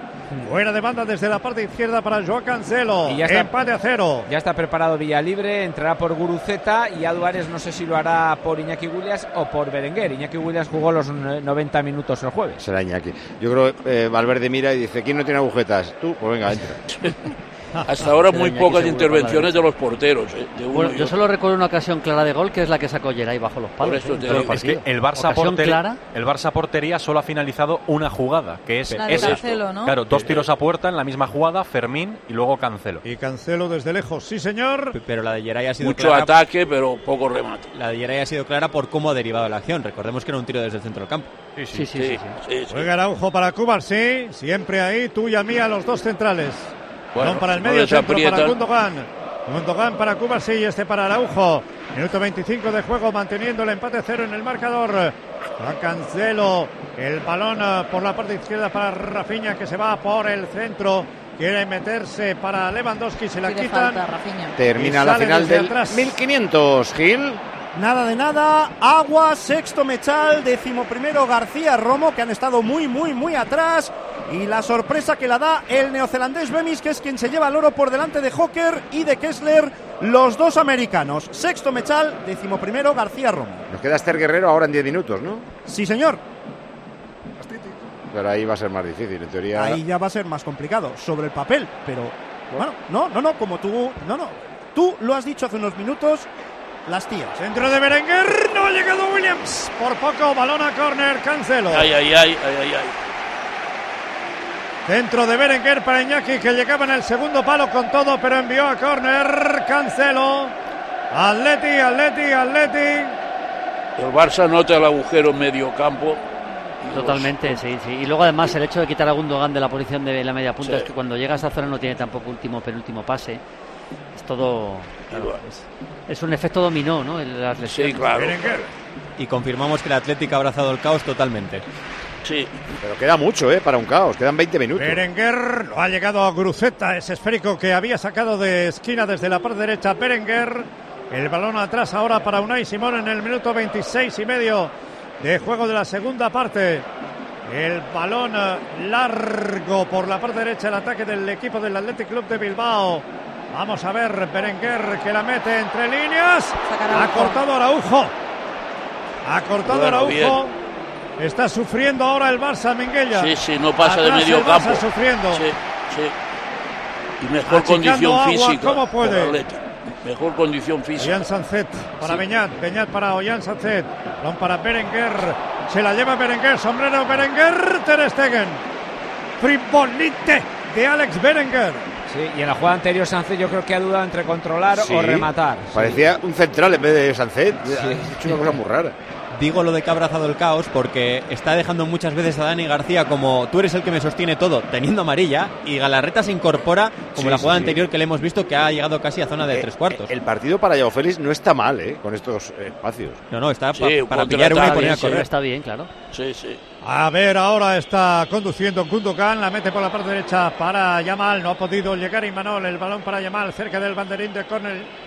fuera de banda desde la parte izquierda para Joao Cancelo. Y ya está. Empate a cero. Ya está preparado Villa Libre, entrará por Guruceta y Álvarez no sé si lo hará por Iñaki Williams o por Berenguer. Iñaki Williams jugó los eh, 90 minutos el jueves. Será Iñaki. Yo creo que eh, Valverde mira y dice, ¿quién no tiene agujetas? Tú, pues venga, entra. [laughs] Hasta ahora muy pocas intervenciones de los porteros. eh, de uno Bueno, yo solo recuerdo una ocasión clara de gol que es la que sacó Geray bajo los palos. Por eso ¿eh? el Es que partido. el Barça, portería, clara. el Barça portería solo ha finalizado una jugada, que es La de esa. Cancelo, ¿no? Claro, dos tiros a puerta en la misma jugada, Fermín y luego Cancelo. Y Cancelo desde lejos. Sí, señor. Pero la de Geray ha sido Mucho clara. ataque, pero poco remate. La de Geray ha sido clara por cómo ha derivado la acción. Recordemos que era un tiro desde el centro del campo. Sí, sí, sí. sí. sí, sí. Juega Araujo para Cuba, sí. Siempre ahí, tuya mía, los dos centrales. Bueno, Balón para el medio centro para. Gundogan. Gundogan para Cuba, sí, y este para Araujo. Minuto 25 de juego, manteniendo el empate cero en el marcador. Va Cancelo, el balón eh, por la parte izquierda para Rafinha, que se va por el centro. Quiere meterse para Lewandowski, se la Pide quitan. falta. Termina la sale final del atrás. 1500, Gil. Nada de nada, Agua, sexto Mechal, decimoprimero García Romo, que han estado muy, muy, muy atrás. Y la sorpresa que la da el neozelandés Bemis, que es quien se lleva el oro por delante de Hawker y de Kessler, los dos americanos. Sexto Mechal, decimoprimero García Romo. Nos queda Esther Guerrero ahora en 10 minutos, ¿no? Sí, señor, Pero ahí va a ser más difícil, en teoría. ahí ya va a ser más complicado, sobre el papel, pero bueno, no, no, no, como tú, no, no, tú lo has dicho hace unos minutos, las tías. Centro de Berenguer, no ha llegado Williams. Por poco, balón a córner, Cancelo. Ay, ay, ay, ay, ay, ay. Centro de Berenguer para Iñaki que llegaba en el segundo palo con todo, pero envió a córner Cancelo. Atleti, Atleti, Atleti. El Barça nota el agujero en medio campo. Totalmente, sí, sí. Y luego además el hecho de quitar a Gundogan de la posición de la media punta Sí. es que cuando llega a esa zona no tiene tampoco último penúltimo pase. Es todo... claro, es, es un efecto dominó, ¿no? El- Las lesiones. Sí, claro. Berenguer. Y confirmamos que el Atlético ha abrazado el caos totalmente. Sí. Pero queda mucho, ¿eh? Para un caos. Quedan 20 minutos. Berenguer no ha llegado a Gruceta, ese esférico que había sacado de esquina desde la parte derecha. Berenguer, el balón atrás ahora para Unai Simón en el minuto 26 y medio de juego de la segunda parte. El balón eh, largo por la parte derecha, el ataque del equipo del Athletic Club de Bilbao. Vamos a ver, Berenguer que la mete entre líneas. Ha cortado Araujo. Ha cortado Bueno, Araujo. Está sufriendo ahora el Barça, Minguella. Sí, sí, no pasa de Atrás medio el Barça campo. sufriendo. Sí, sí. Y mejor Achicando condición agua, física. ¿cómo puede? Mejor condición física. Ollán Sancet para Sí. Beñat, Beñat para Ollán Sancet, balón para Berenguer, se la lleva Berenguer, sombrero Berenguer, Ter Stegen, frivolite de Alex Berenguer. Sí, y en la jugada anterior Sánchez yo creo que ha dudado entre controlar Sí. o rematar. Parecía un central en vez de Sancet. Ha hecho una cosa muy rara. Digo lo de que ha abrazado el caos porque está dejando muchas veces a Dani García como tú eres el que me sostiene todo, teniendo amarilla, y Galarreta se incorpora como Sí, la jugada sí. anterior que le hemos visto que ha llegado casi a zona de tres cuartos. El partido para Yao Félix no está mal, ¿eh? Con estos eh, espacios. No, no, está Sí, pa- para pillar una y poner a sí, correr. Está bien, claro. Sí, sí. A ver, ahora está conduciendo Gundogan, la mete por la parte derecha para Yamal, no ha podido llegar Imanol, el balón para Yamal, cerca del banderín de córner.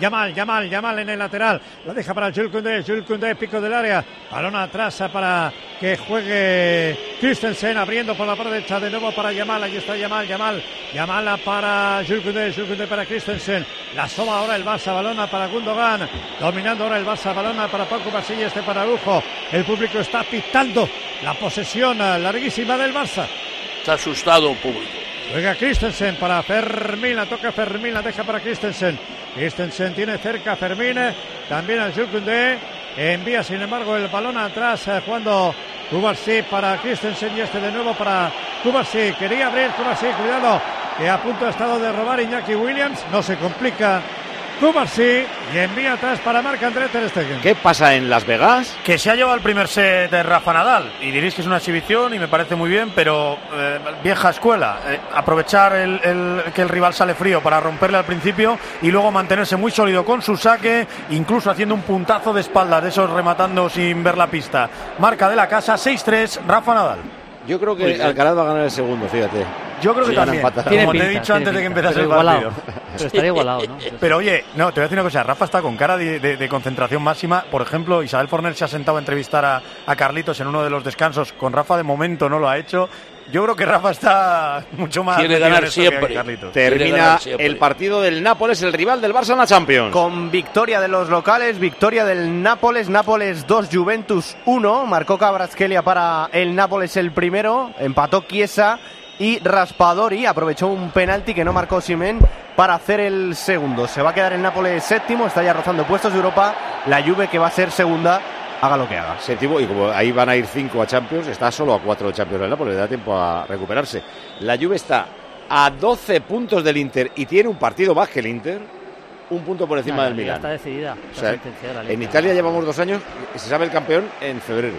Yamal, Yamal, Yamal en el lateral, la deja para Jules Koundé, Jules Koundé, pico del área, balón atrás para que juegue Christensen, abriendo por la parte derecha de nuevo para Yamal, ahí está Yamal, Yamal, Yamal para Jules Koundé, Jules Koundé para Christensen, la soba ahora el Barça, balona para Gundogan, dominando ahora el Barça, balona para Paco Basilla, este para Ujo, el público está pitando la posesión larguísima del Barça. Está asustado el público. Juega Christensen para Fermín, la toca Fermín, la deja para Christensen. Christensen tiene cerca a Fermín, eh, también a Jules Koundé. Envía, sin embargo, el balón atrás eh, jugando Kubarsi para Christensen y este de nuevo para Kubarsi. Quería abrir Kubarsi, cuidado, que a punto ha estado de robar Iñaki Williams. No se complica Kubarsi y envía atrás para Marc André Ter Stegen. ¿Qué pasa en Las Vegas? Que se ha llevado el primer set de Rafa Nadal. Y diréis que es una exhibición y me parece muy bien, pero eh, vieja escuela. Eh, aprovechar el, el- que el rival sale frío para romperle al principio y luego mantenerse muy sólido con su saque, incluso haciendo un puntazo de espaldas, de esos rematando sin ver la pista. Marca de la casa 6-3, Rafa Nadal. Yo creo que. Alcaraz va a ganar el segundo, fíjate. Yo creo que Sí, también. Como te he dicho antes de que empezase el partido. [laughs] Pero estaría igualado, ¿no? [laughs] Pero oye, no, te voy a decir una cosa. Rafa está con cara de, de- de concentración máxima. Por ejemplo, Isabel Forner se ha sentado a entrevistar a, a Carlitos en uno de los descansos. Con Rafa de momento no lo ha hecho. Yo creo que Rafa está mucho más. En ganar que siempre. Carlitos. Termina el partido del Nápoles, el rival del Barça en la Champions. Con victoria de los locales, victoria del Nápoles, Nápoles 2, Juventus 1, marcó Cabrasquelia para el Nápoles el primero, empató Chiesa y Raspadori aprovechó un penalti que no marcó Simen para hacer el segundo. Se va a quedar el Nápoles séptimo, está ya rozando puestos de Europa, la Juve que va a ser segunda, haga lo que haga. Séptimo, y como ahí van a ir cinco a Champions, está solo a cuatro de Champions del Nápoles, le da tiempo a recuperarse. La Juve está a 12 puntos del Inter y tiene un partido más que el Inter, un punto por encima No, del liga Milán. Está decidida. O está sea, sentenciada la en. Italia llevamos dos años y se sabe el campeón en febrero.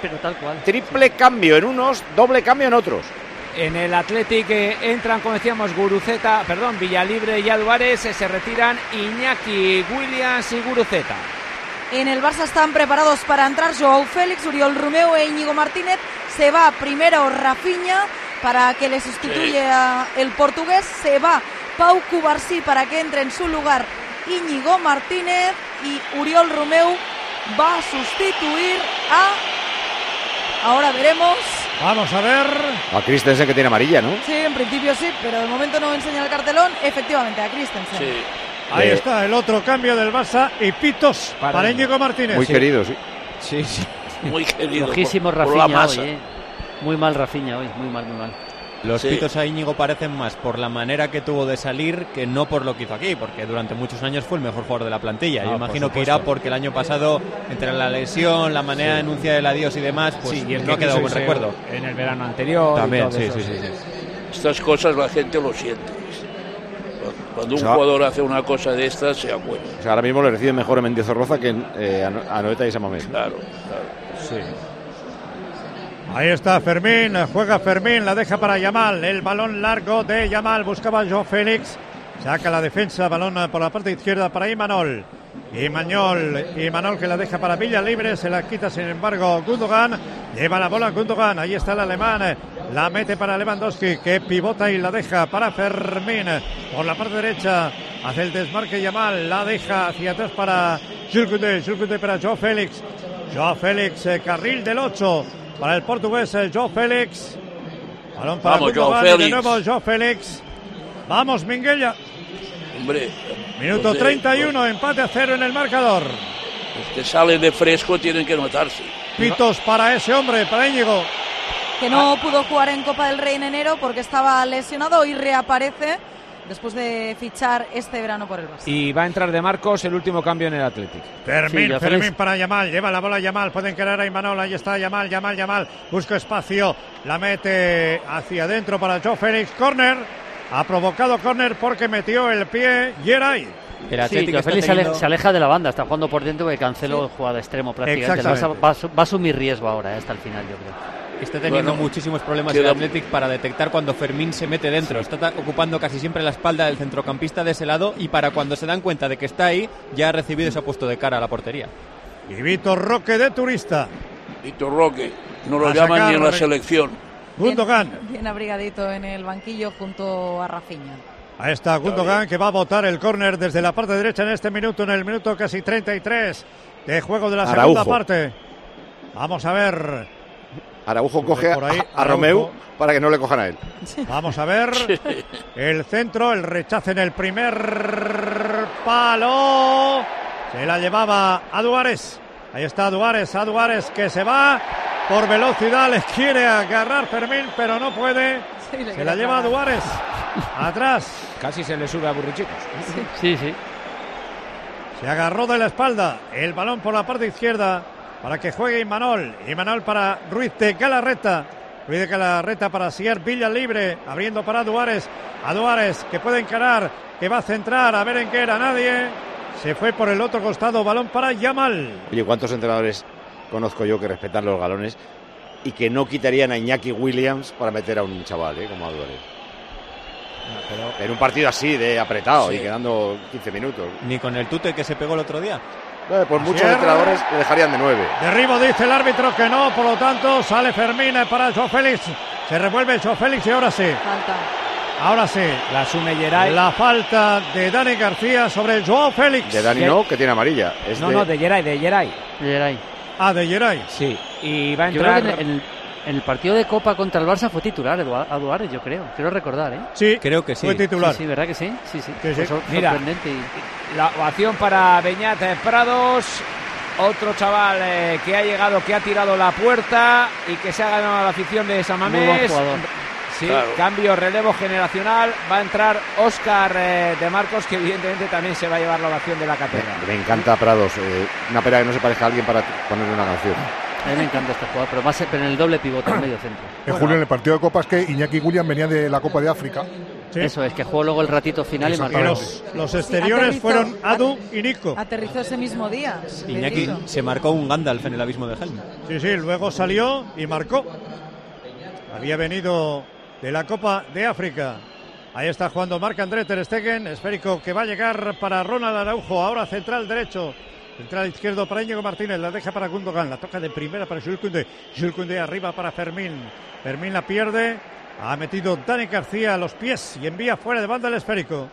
Pero tal cual. Triple cambio en unos, doble cambio en otros. En el Athletic eh, entran, como decíamos, Guruceta, perdón, Villalibre y Álvarez, eh, se retiran Iñaki, Williams y Guruceta. En el Barça están preparados para entrar Joao Félix, Uriol Romeo e Íñigo Martínez. Se va primero Rafinha para que le sustituya el portugués. Se va Pau Cubarsí para que entre en su lugar Íñigo Martínez. Y Uriol Romeo va a sustituir a... Ahora veremos. Vamos a ver. A Christensen que tiene amarilla, ¿no? Sí, en principio sí, pero de momento no enseña el cartelón. Efectivamente, a Christensen. Ahí Eh, está el otro cambio del Barça y pitos para, Íñigo Martínez. Muy querido, sí. Sí, sí. [laughs] Muy querido. Flojísimo por- por la Rafinha hoy, eh. Muy mal Rafinha hoy, muy mal, muy mal. Los Sí. pitos a Íñigo parecen más por la manera que tuvo de salir que no por lo que hizo aquí, porque durante muchos años fue el mejor jugador de la plantilla. Ah, Yo por imagino que irá porque el año pasado, entre la lesión, la manera de anunciar el adiós y demás, pues Sí, y el no ha que quedado buen recuerdo. En el verano anterior. y También, todo sí, eso, sí, sí, sí. Estas cosas la gente lo siente. Cuando un O sea- jugador hace una cosa de estas, se acuerda. O sea, ahora mismo le recibe mejor en Mendizorroza que en eh, Ano- Anoeta y Samamés. Claro, claro. Sí. Ahí está Fermín, juega Fermín, la deja para Yamal, el balón largo de Yamal, buscaba Joe Félix, saca la defensa, balón por la parte izquierda para Imanol. Imanol, Imanol que la deja para Villa Libre, se la quita sin embargo Gundogan, lleva la bola Gundogan, ahí está el alemán, la mete para Lewandowski que pivota y la deja para Fermín, por la parte derecha hace el desmarque Yamal, la deja hacia atrás para Jules Koundé para Joe Félix, Joao Félix, eh, carril del 8. para el portugués, el Joe Félix. Balón para Vamos, Gundogan y de Félix. nuevo Joe Félix. Vamos, Minguella. Hombre. Minuto de- 31, empate a cero en el marcador. Los que salen de fresco tienen que notarse. Pitos para ese hombre, para Íñigo. Que no pudo jugar en Copa del Rey en enero porque estaba lesionado y reaparece después de fichar este verano por el Barça. Y va a entrar de Marcos el último cambio en el Athletic. Fermín, Sí, Fermín feliz. para Yamal, lleva la bola Yamal, pueden querer a Imanol, ahí está Yamal, Yamal, Yamal, busca espacio, la mete hacia adentro para Joe Félix, corner, ha provocado corner porque metió el pie Yeray. Sí, Joao Félix se, ale- se aleja de la banda, está jugando por dentro porque Cancelo juega de extremo prácticamente. El va, a va a asumir riesgo ahora eh, hasta el final, yo creo. Está teniendo Bueno, muchísimos problemas queda- el Athletic para detectar cuando Fermín se mete dentro. Está ocupando casi siempre la espalda del centrocampista de ese lado y para cuando se dan cuenta de que está ahí, ya ha recibido y se ha puesto de cara a la portería. Y Vitor Roque de turista. Víctor Roque, no lo A llaman ni en la selección. Gundogan. Bien abrigadito en el banquillo junto a Rafinha. Ahí está Gundogan que va a botar el córner desde la parte derecha en este minuto, en el minuto casi 33 de juego de la segunda parte. Vamos a ver. Araujo coge a, Por ahí, a Araujo. Romeu para que no le cojan a él. Vamos a ver. El centro, el rechace en el primer palo. Se la llevaba a Duárez. Ahí está Duárez, a Duárez que se va por velocidad. Les quiere agarrar Fermín, pero no puede. Se la lleva a. Duárez. Atrás. Casi se le sube a Burrichicos. Sí, sí. Se agarró de la espalda el balón por la parte izquierda para que juegue Imanol. Imanol para Ruiz de Galarreta. Ruiz de Galarreta para Sier Villa libre, abriendo para Duárez. A Duárez que puede encarar, que va a centrar, a ver en qué era nadie. Se fue por el otro costado, balón para Yamal. Oye, ¿cuántos entrenadores conozco yo que respetan los galones y que no quitarían a Iñaki Williams para meter a un chaval, eh, como Álvarez? En un partido así, de apretado Sí. y quedando 15 minutos. Ni con el tute que se pegó el otro día. Eh, pues muchos entrenadores le dejarían de nueve. Derribo dice el árbitro que no, por lo tanto sale Fermín para Joe Félix. Se revuelve Joe Félix y ahora sí. Falta. Ahora sí. La asume Geray. La falta de Dani García sobre Joao Félix. De Dani no, que tiene amarilla. Es No, de- no, de Geray, de Geray. Geray. Ah, de Geray. Sí, y va a Yo creo entrar... que en el, en el partido de Copa contra el Barça fue titular a Duárez, yo creo. Quiero recordar, ¿eh? Sí, creo que sí. Fue titular. Sí, sí, ¿verdad que sí? Sí, sí. Sí, sí. Sor- Mira. sorprendente. y- La ovación para Beñat Prados. Otro chaval eh, que ha llegado, que ha tirado la puerta y que se ha ganado la afición de San Muy buen Mamés. jugador. Sí, Claro. cambio, relevo generacional. Va a entrar Óscar eh, de Marcos, que evidentemente también se va a llevar la ovación de la catedral. Me encanta Prados. eh, una pena que no se parezca a alguien para ponerle una canción. A mí me encanta este jugador, pero, más, pero en el doble pivote, en medio centro. En julio, en el partido de Copa, es que Iñaki Williams venía de la Copa de África. Eso es, que jugó luego el ratito final y marcó. Los, los exteriores aterrizó. fueron Adu y Nico. Aterrizó ese mismo día. Iñaki se marcó un Gandalf en el abismo de Helm. Sí, sí, luego salió y marcó. Había venido de la Copa de África. Ahí está jugando Marc André Ter Stegen, esférico que va a llegar para Ronald Araujo, ahora central derecho. Central izquierdo para Íñigo Martínez, la deja para Gundogan, la toca de primera para. Jules Koundé arriba para Fermín. Fermín la pierde, ha metido Dani García a los pies y envía fuera de banda el esférico.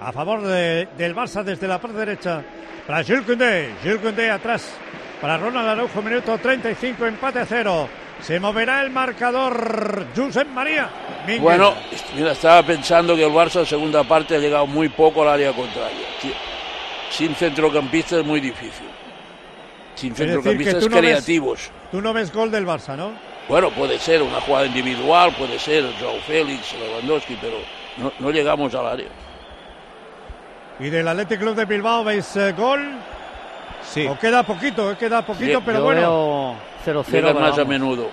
A favor de- del Barça desde la parte derecha para. Jules Koundé atrás para Ronald Araujo, minuto 35, empate a cero. Se moverá el marcador Josep María. Bueno, estaba pensando que el Barça en segunda parte ha llegado muy poco al área contraria. Sin centrocampista es muy difícil. Sin centrocampistas no, ves, creativos. tú no ves gol del Barça, ¿no? Bueno, puede ser una jugada individual, puede ser Joao Félix, Lewandowski, pero no, no llegamos al área. Y del Athletic Club de Bilbao veis eh, gol. Sí. O queda poquito, eh, queda poquito, pero Yo bueno. veo 0-0. Llegan pero más a menudo.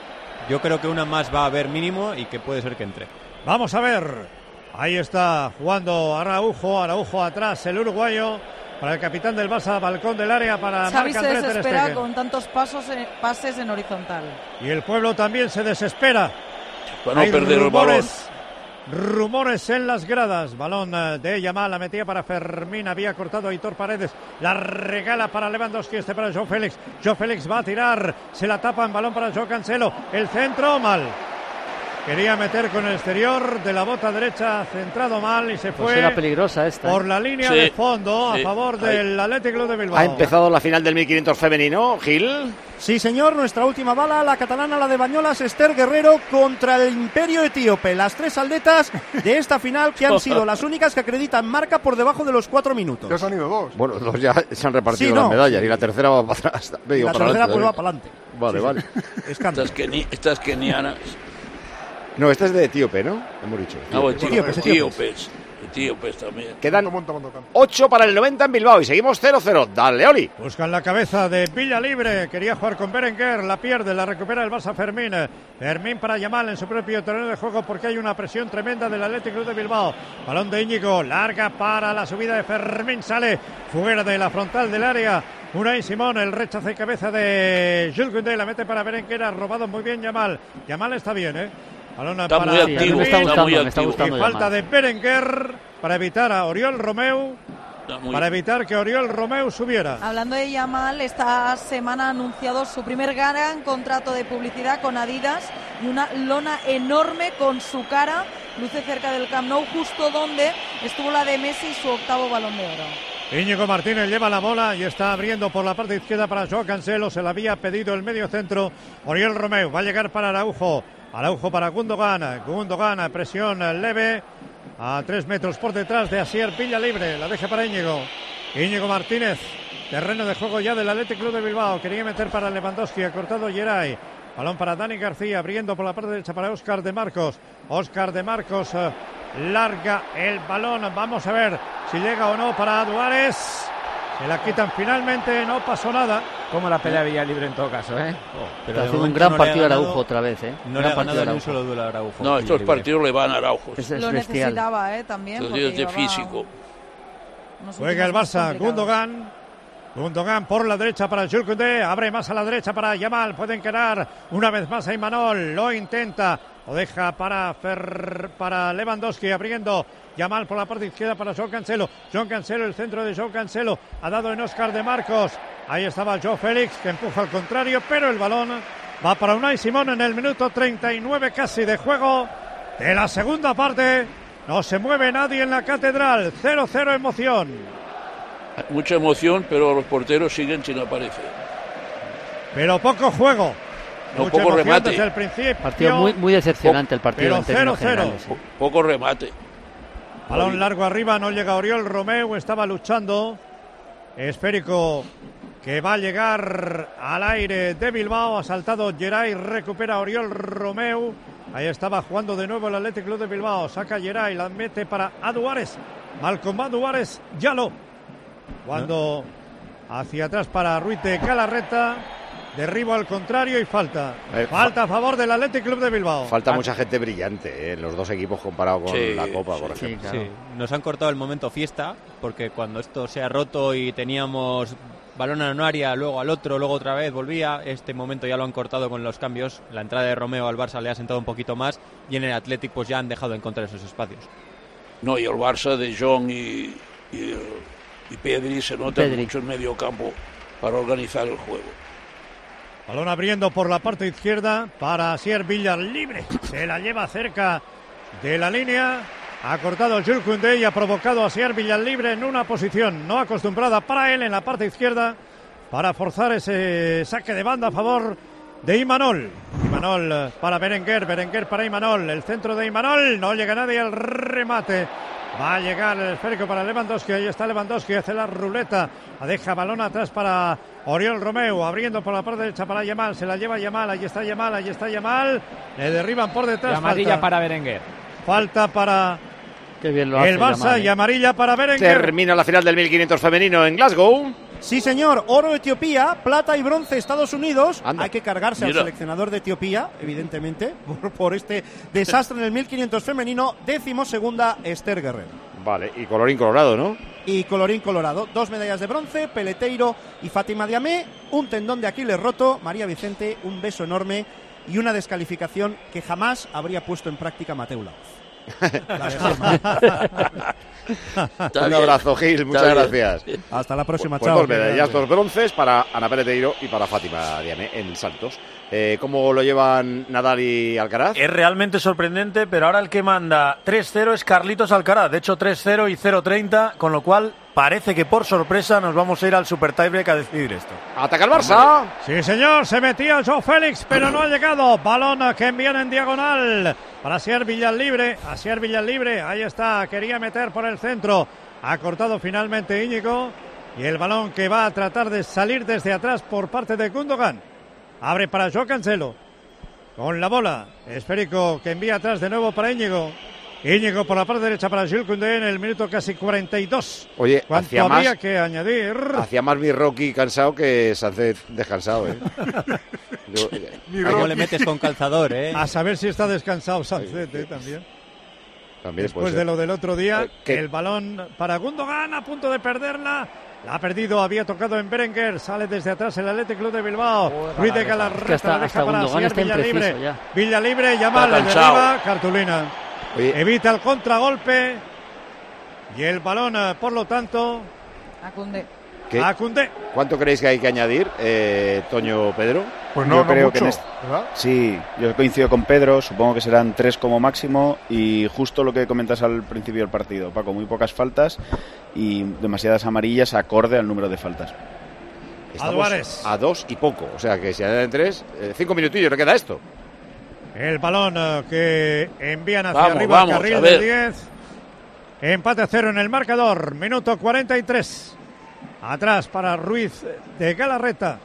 Yo creo que una más va a haber mínimo y que puede ser que entre. Vamos a ver. Ahí está jugando Araujo, Araujo atrás, el uruguayo. Para el capitán del Barça, balcón del área para Xavi se desespera con tantos pasos, pases en horizontal. Y el pueblo también se desespera. Para no Hay perder el rumores, rumores en las gradas. Balón eh, de Yamal, la metía para Fermín, había cortado a Hitor Paredes. La regala para Lewandowski, este para Joe Félix. Joe Félix va a tirar, se la tapan, balón para Joe Cancelo. El centro, mal. Quería meter con el exterior de la bota derecha, centrado mal y se Pues fue era peligrosa esta. ¿eh? por la línea Sí, de fondo sí. a favor Ahí. del Athletic Club de Bilbao. Ha empezado la final del 1500 femenino, Gil. Sí, señor, nuestra última bala, la catalana, la de Bañolas, Esther Guerrero contra el Imperio Etíope. Las tres atletas de esta final que han sido [laughs] las únicas que acreditan marca por debajo de los cuatro minutos. Ya se han ido dos. Bueno, dos ya se han repartido Sí, las no. medallas y la tercera va para atrás. Digo, la para tercera adelante pues va para adelante. Vale, vale. Keni- estas kenianas. No, esta es de etíope, ¿no? Hemos dicho. No, Etíope. etíopes, etíopes. Etíopes también. Quedan 8 para el 90 en Bilbao y seguimos 0-0. Dale, Oli. Buscan la cabeza de Villa Libre. Quería jugar con Berenguer. La pierde, la recupera el Barça Fermín. Fermín para Yamal en su propio terreno de juego porque hay una presión tremenda del Atlético Club de Bilbao. Balón de Íñigo. Larga para la subida de Fermín. Sale fuera de la frontal del área. Unai Simón, el rechazo de cabeza de Jules Koundé, la mete para Berenguer. Ha robado muy bien Yamal. Yamal está bien, ¿eh? Balón Está para muy activo, me está gustando, muy me está activo. gustando Y falta de Berenguer para evitar a Oriol Romeu. muy- Para evitar que Oriol Romeu subiera. Hablando de Yamal, esta semana ha anunciado su primer gran contrato de publicidad con Adidas y una lona enorme con su cara. Luce cerca del Camp Nou, justo donde estuvo la de Messi y su octavo balón de oro. Íñigo Martínez lleva la bola y está abriendo por la parte izquierda para Joao Cancelo. Se la había pedido el medio centro. Oriol Romeu va a llegar para Araujo. Araujo para Gundogan. Gundogan, presión leve. A tres metros por detrás de Asier Villa Libre. La deja para Íñigo. Íñigo Martínez. Terreno de juego ya del Athletic Club de Bilbao. Quería meter para Lewandowski. Ha cortado Geray. Balón para Dani García. Abriendo por la parte derecha para Óscar de Marcos. Óscar de Marcos eh, larga el balón. Vamos a ver si llega o no para Duárez. Se la quitan finalmente. No pasó nada. Como la pelea Villa Libre en todo caso, ¿eh? Pero ha sido un gran partido Araujo otra vez, ¿eh? No Gran le ha partido ganado ni un Araujo. solo duelo a Araujo. No, estos Libre. partidos le van a Araujo. Es, es Lo bestial. necesitaba eh, también. Días de físico. Juega el Barça. Gundogan. Gundogan por la derecha para Jules Koundé. Abre más a la derecha para Yamal. Pueden quedar una vez más a Imanol. Lo intenta. Lo deja para, Fer- para Lewandowski abriendo. Yamal por la parte izquierda para João Cancelo. João Cancelo, el centro de João Cancelo. Ha dado en Oscar de Marcos. Ahí estaba Joe Félix que empuja al contrario, pero el balón va para Unai Simón en el minuto 39 casi de juego de la segunda parte. No se mueve nadie en la catedral. 0-0 emoción. Mucha emoción, pero los porteros siguen sin aparecer. Pero poco juego. No, Mucha poco remate. desde el principio. Partido muy, muy decepcionante el partido Pero en términos 0-0. generales. ¿eh? Poco remate. Balón largo arriba, no llega Oriol Romeu, estaba luchando. Esférico que va a llegar al aire de Bilbao. Ha saltado Geray, recupera Oriol Romeu. Ahí estaba jugando de nuevo el Athletic Club de Bilbao. Saca Geray, la mete para Aduares. Malcolm Aduares, Yalo. Cuando hacia atrás para Ruiz de Galarreta. Derribo al contrario y falta. Eh, falta a favor del Athletic Club de Bilbao. Falta mucha gente brillante eh, en los dos equipos comparado con Sí, la Copa, por sí, ejemplo. Sí, nos han cortado el momento fiesta, porque cuando esto se ha roto y teníamos balón a un área, luego al otro, luego otra vez volvía, este momento ya lo han cortado con los cambios. La entrada de Romeo al Barça le ha sentado un poquito más y en el Athletic pues ya han dejado de encontrar esos espacios. No, y el Barça de Jong y, y, y Pedri se nota Pedri. mucho en medio campo para organizar el juego. Balón abriendo por la parte izquierda para Sier Villar libre. Se la lleva cerca de la línea. Ha cortado Jules Koundé y ha provocado a Sier Villar libre en una posición no acostumbrada para él en la parte izquierda para forzar ese saque de banda a favor de Imanol. Imanol para Berenguer, Berenguer para Imanol. El centro de Imanol, no llega nadie al remate. Va a llegar el esférico para Lewandowski. Ahí está Lewandowski, hace la ruleta. La deja balón atrás para Oriol Romeu. Abriendo por la parte derecha para Yamal. Se la lleva Yamal. Ahí está Yamal, ahí está Yamal. Le derriban por Y detrás. amarilla falta. para Berenguer. Falta para Qué bien lo hace el Barça Yamal, y ¿eh? amarilla para Berenguer. Termina la final del 1500 femenino en Glasgow. Sí, señor. Oro Etiopía, plata y bronce Estados Unidos. Anda. Hay que cargarse Mira. al seleccionador de Etiopía, evidentemente, [laughs] por, por este desastre en el 1500 femenino. Décimo segunda, Esther Guerrero. Vale, y colorín colorado, ¿no? Y colorín colorado. Dos medallas de bronce, Peleteiro y Fátima Diamé. Un tendón de Aquiles roto. María Vicente, un beso enorme. Y una descalificación que jamás habría puesto en práctica Mateu Laoz. [laughs] Está Un bien. abrazo, Gil, muchas bien. gracias. Hasta la próxima, Pues chao. dos medallas, dos bronces para Ana Peleteiro y para Fátima Diame en saltos. Eh, ¿Cómo lo llevan Nadal y Alcaraz? Es realmente sorprendente, pero ahora el que manda 3-0 es Carlitos Alcaraz. De hecho, 3-0 y 0-30, con lo cual parece que por sorpresa nos vamos a ir al Super Tiebreak a decidir esto. ¡Ataca el Barça! Sí, señor, se metía Joe Félix, pero no ha llegado. Balón que envían en diagonal para Asier Villalibre. Asier Villalibre, ahí está, quería meter por el centro. Ha cortado finalmente Íñigo. Y el balón que va a tratar de salir desde atrás por parte de Gundogan. Abre para Joe Cancelo. Con la bola. Esférico que envía atrás de nuevo para Íñigo. Íñigo por la parte derecha para Jules Koundé en el minuto casi 42. Oye, ¿Cuánto hacía más, habría que añadir? hacía más mi Rocky cansado que Sánchez descansado, ¿eh? [laughs] Yo, ¿Cómo le metes con calzador, eh? A saber si está descansado Sánchez eh, también. también Después de ser. lo del otro día, Eh, que- el balón para Gundogan a punto de perderla. La ha perdido, había tocado en Berenguer, sale desde atrás el Athletic Club de Bilbao. Ruiz de Galarreta Es que hasta- la deja hasta para Gundogan Asier está Villalibre. impreciso ya. Villalibre, llama cansado. derriba, cartulina. Oye. Evita el contragolpe. Y el balón, eh, por lo tanto, A. ¿Qué? a Koundé. ¿Cuánto creéis que hay que añadir, eh, Toño Pedro? Pues yo creo que en este- Sí, yo coincido con Pedro, supongo que serán tres como máximo y justo lo que comentas al principio del partido, Paco, muy pocas faltas y demasiadas amarillas acorde al número de faltas. Estamos a dos y poco. O sea que si añaden tres, eh, cinco minutillos, le queda esto. El balón eh, que envían hacia Vamos, arriba vamos, al carril ver. 10. Empate a cero en el marcador. Minuto 43. Atrás para Ruiz de Galarreta.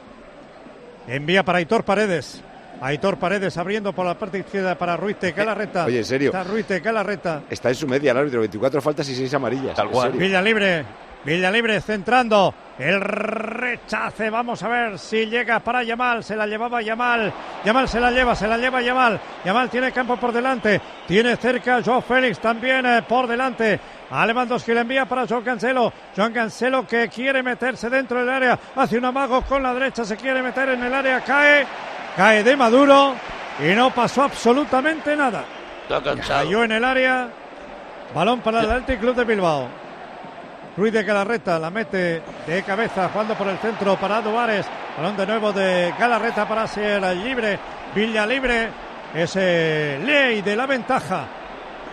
Envía para Aitor Paredes. Aitor Paredes abriendo por la parte izquierda para Ruiz de Galarreta. Oye, en serio. Está Ruiz de Galarreta. Está en su media el árbitro, 24 faltas y 6 amarillas. Tal cual. Villa libre. Villa libre centrando. El rechace. Vamos a ver si llega para Yamal. Se la llevaba Yamal. Yamal se la lleva, se la lleva Yamal. Yamal tiene campo por delante. Tiene cerca Joao Félix también eh, por delante. A Lewandowski le envía para Joao Cancelo. Joao Cancelo que quiere meterse dentro del área. Hace un amago con la derecha. Se quiere meter en el área. Cae. Cae de Maduro. Y no pasó absolutamente nada. Cayó en el área. Balón para el Athletic Club de Bilbao. Ruiz de Galarreta la mete de cabeza, jugando por el centro para Duárez. Balón de nuevo de Galarreta para ser libre. Villa libre. Ese ley de la ventaja.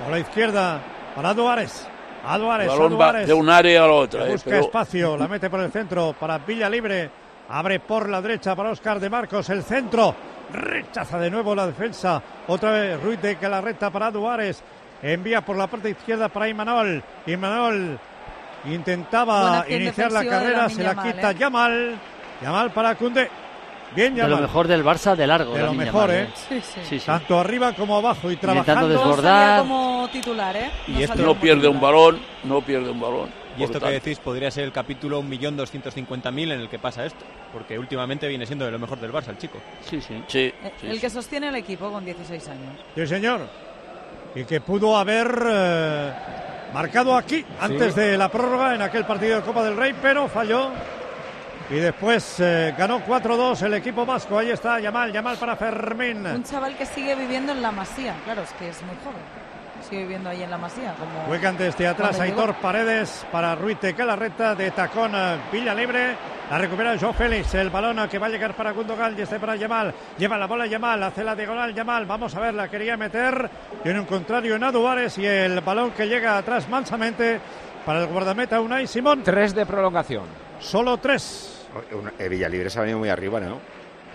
Por la izquierda para Duárez. A balón va de un área a la otra. Eh, busca pero- espacio, la mete por el centro para Villa Libre. Abre por la derecha para Oscar de Marcos, el centro. Rechaza de nuevo la defensa. Otra vez Ruiz de Galarreta para Duárez. Envía por la parte izquierda para Imanol. Imanol intentaba iniciar la carrera, se la Yamal, quita ¿eh? Yamal. Yamal para Cunde. Bien De lo mejor del Barça de largo. De lo mejor, Yamal, ¿eh? Sí, sí. Sí, sí. Tanto arriba como abajo y Intentando trabajando. desbordar. Como titular, ¿eh? Y esto- No pierde un balón, no pierde un balón. Y esto que decís podría ser el capítulo 1.250.000 en el que pasa esto. Porque últimamente viene siendo de lo mejor del Barça, el chico. Sí, sí. Sí, Eh, sí, El sí. que sostiene el equipo con 16 años. Sí, señor. Y que pudo haber eh, marcado aquí antes de la prórroga en aquel partido de Copa del Rey, pero falló. Y después eh, ganó 4-2 el equipo vasco. Ahí está Yamal, Yamal para Fermín. Un chaval que sigue viviendo en la Masía. Claro, es que es muy joven. Sigue viviendo ahí en la Masía. Como Juegan desde atrás llegó. Aitor Paredes para Ruiz de Calarreta de tacón eh, Villa Libre. La recupera Joe Félix. El balón que va a llegar para Gundogan y este para Yamal. Lleva la bola Yamal. Hace la diagonal Yamal. Vamos a ver, la quería meter. Tiene un contrario en Aduares y el balón que llega atrás mansamente para el guardameta Unai Simón. Tres de prolongación. Solo tres. Eh, Villalibre se ha venido muy arriba, ¿no?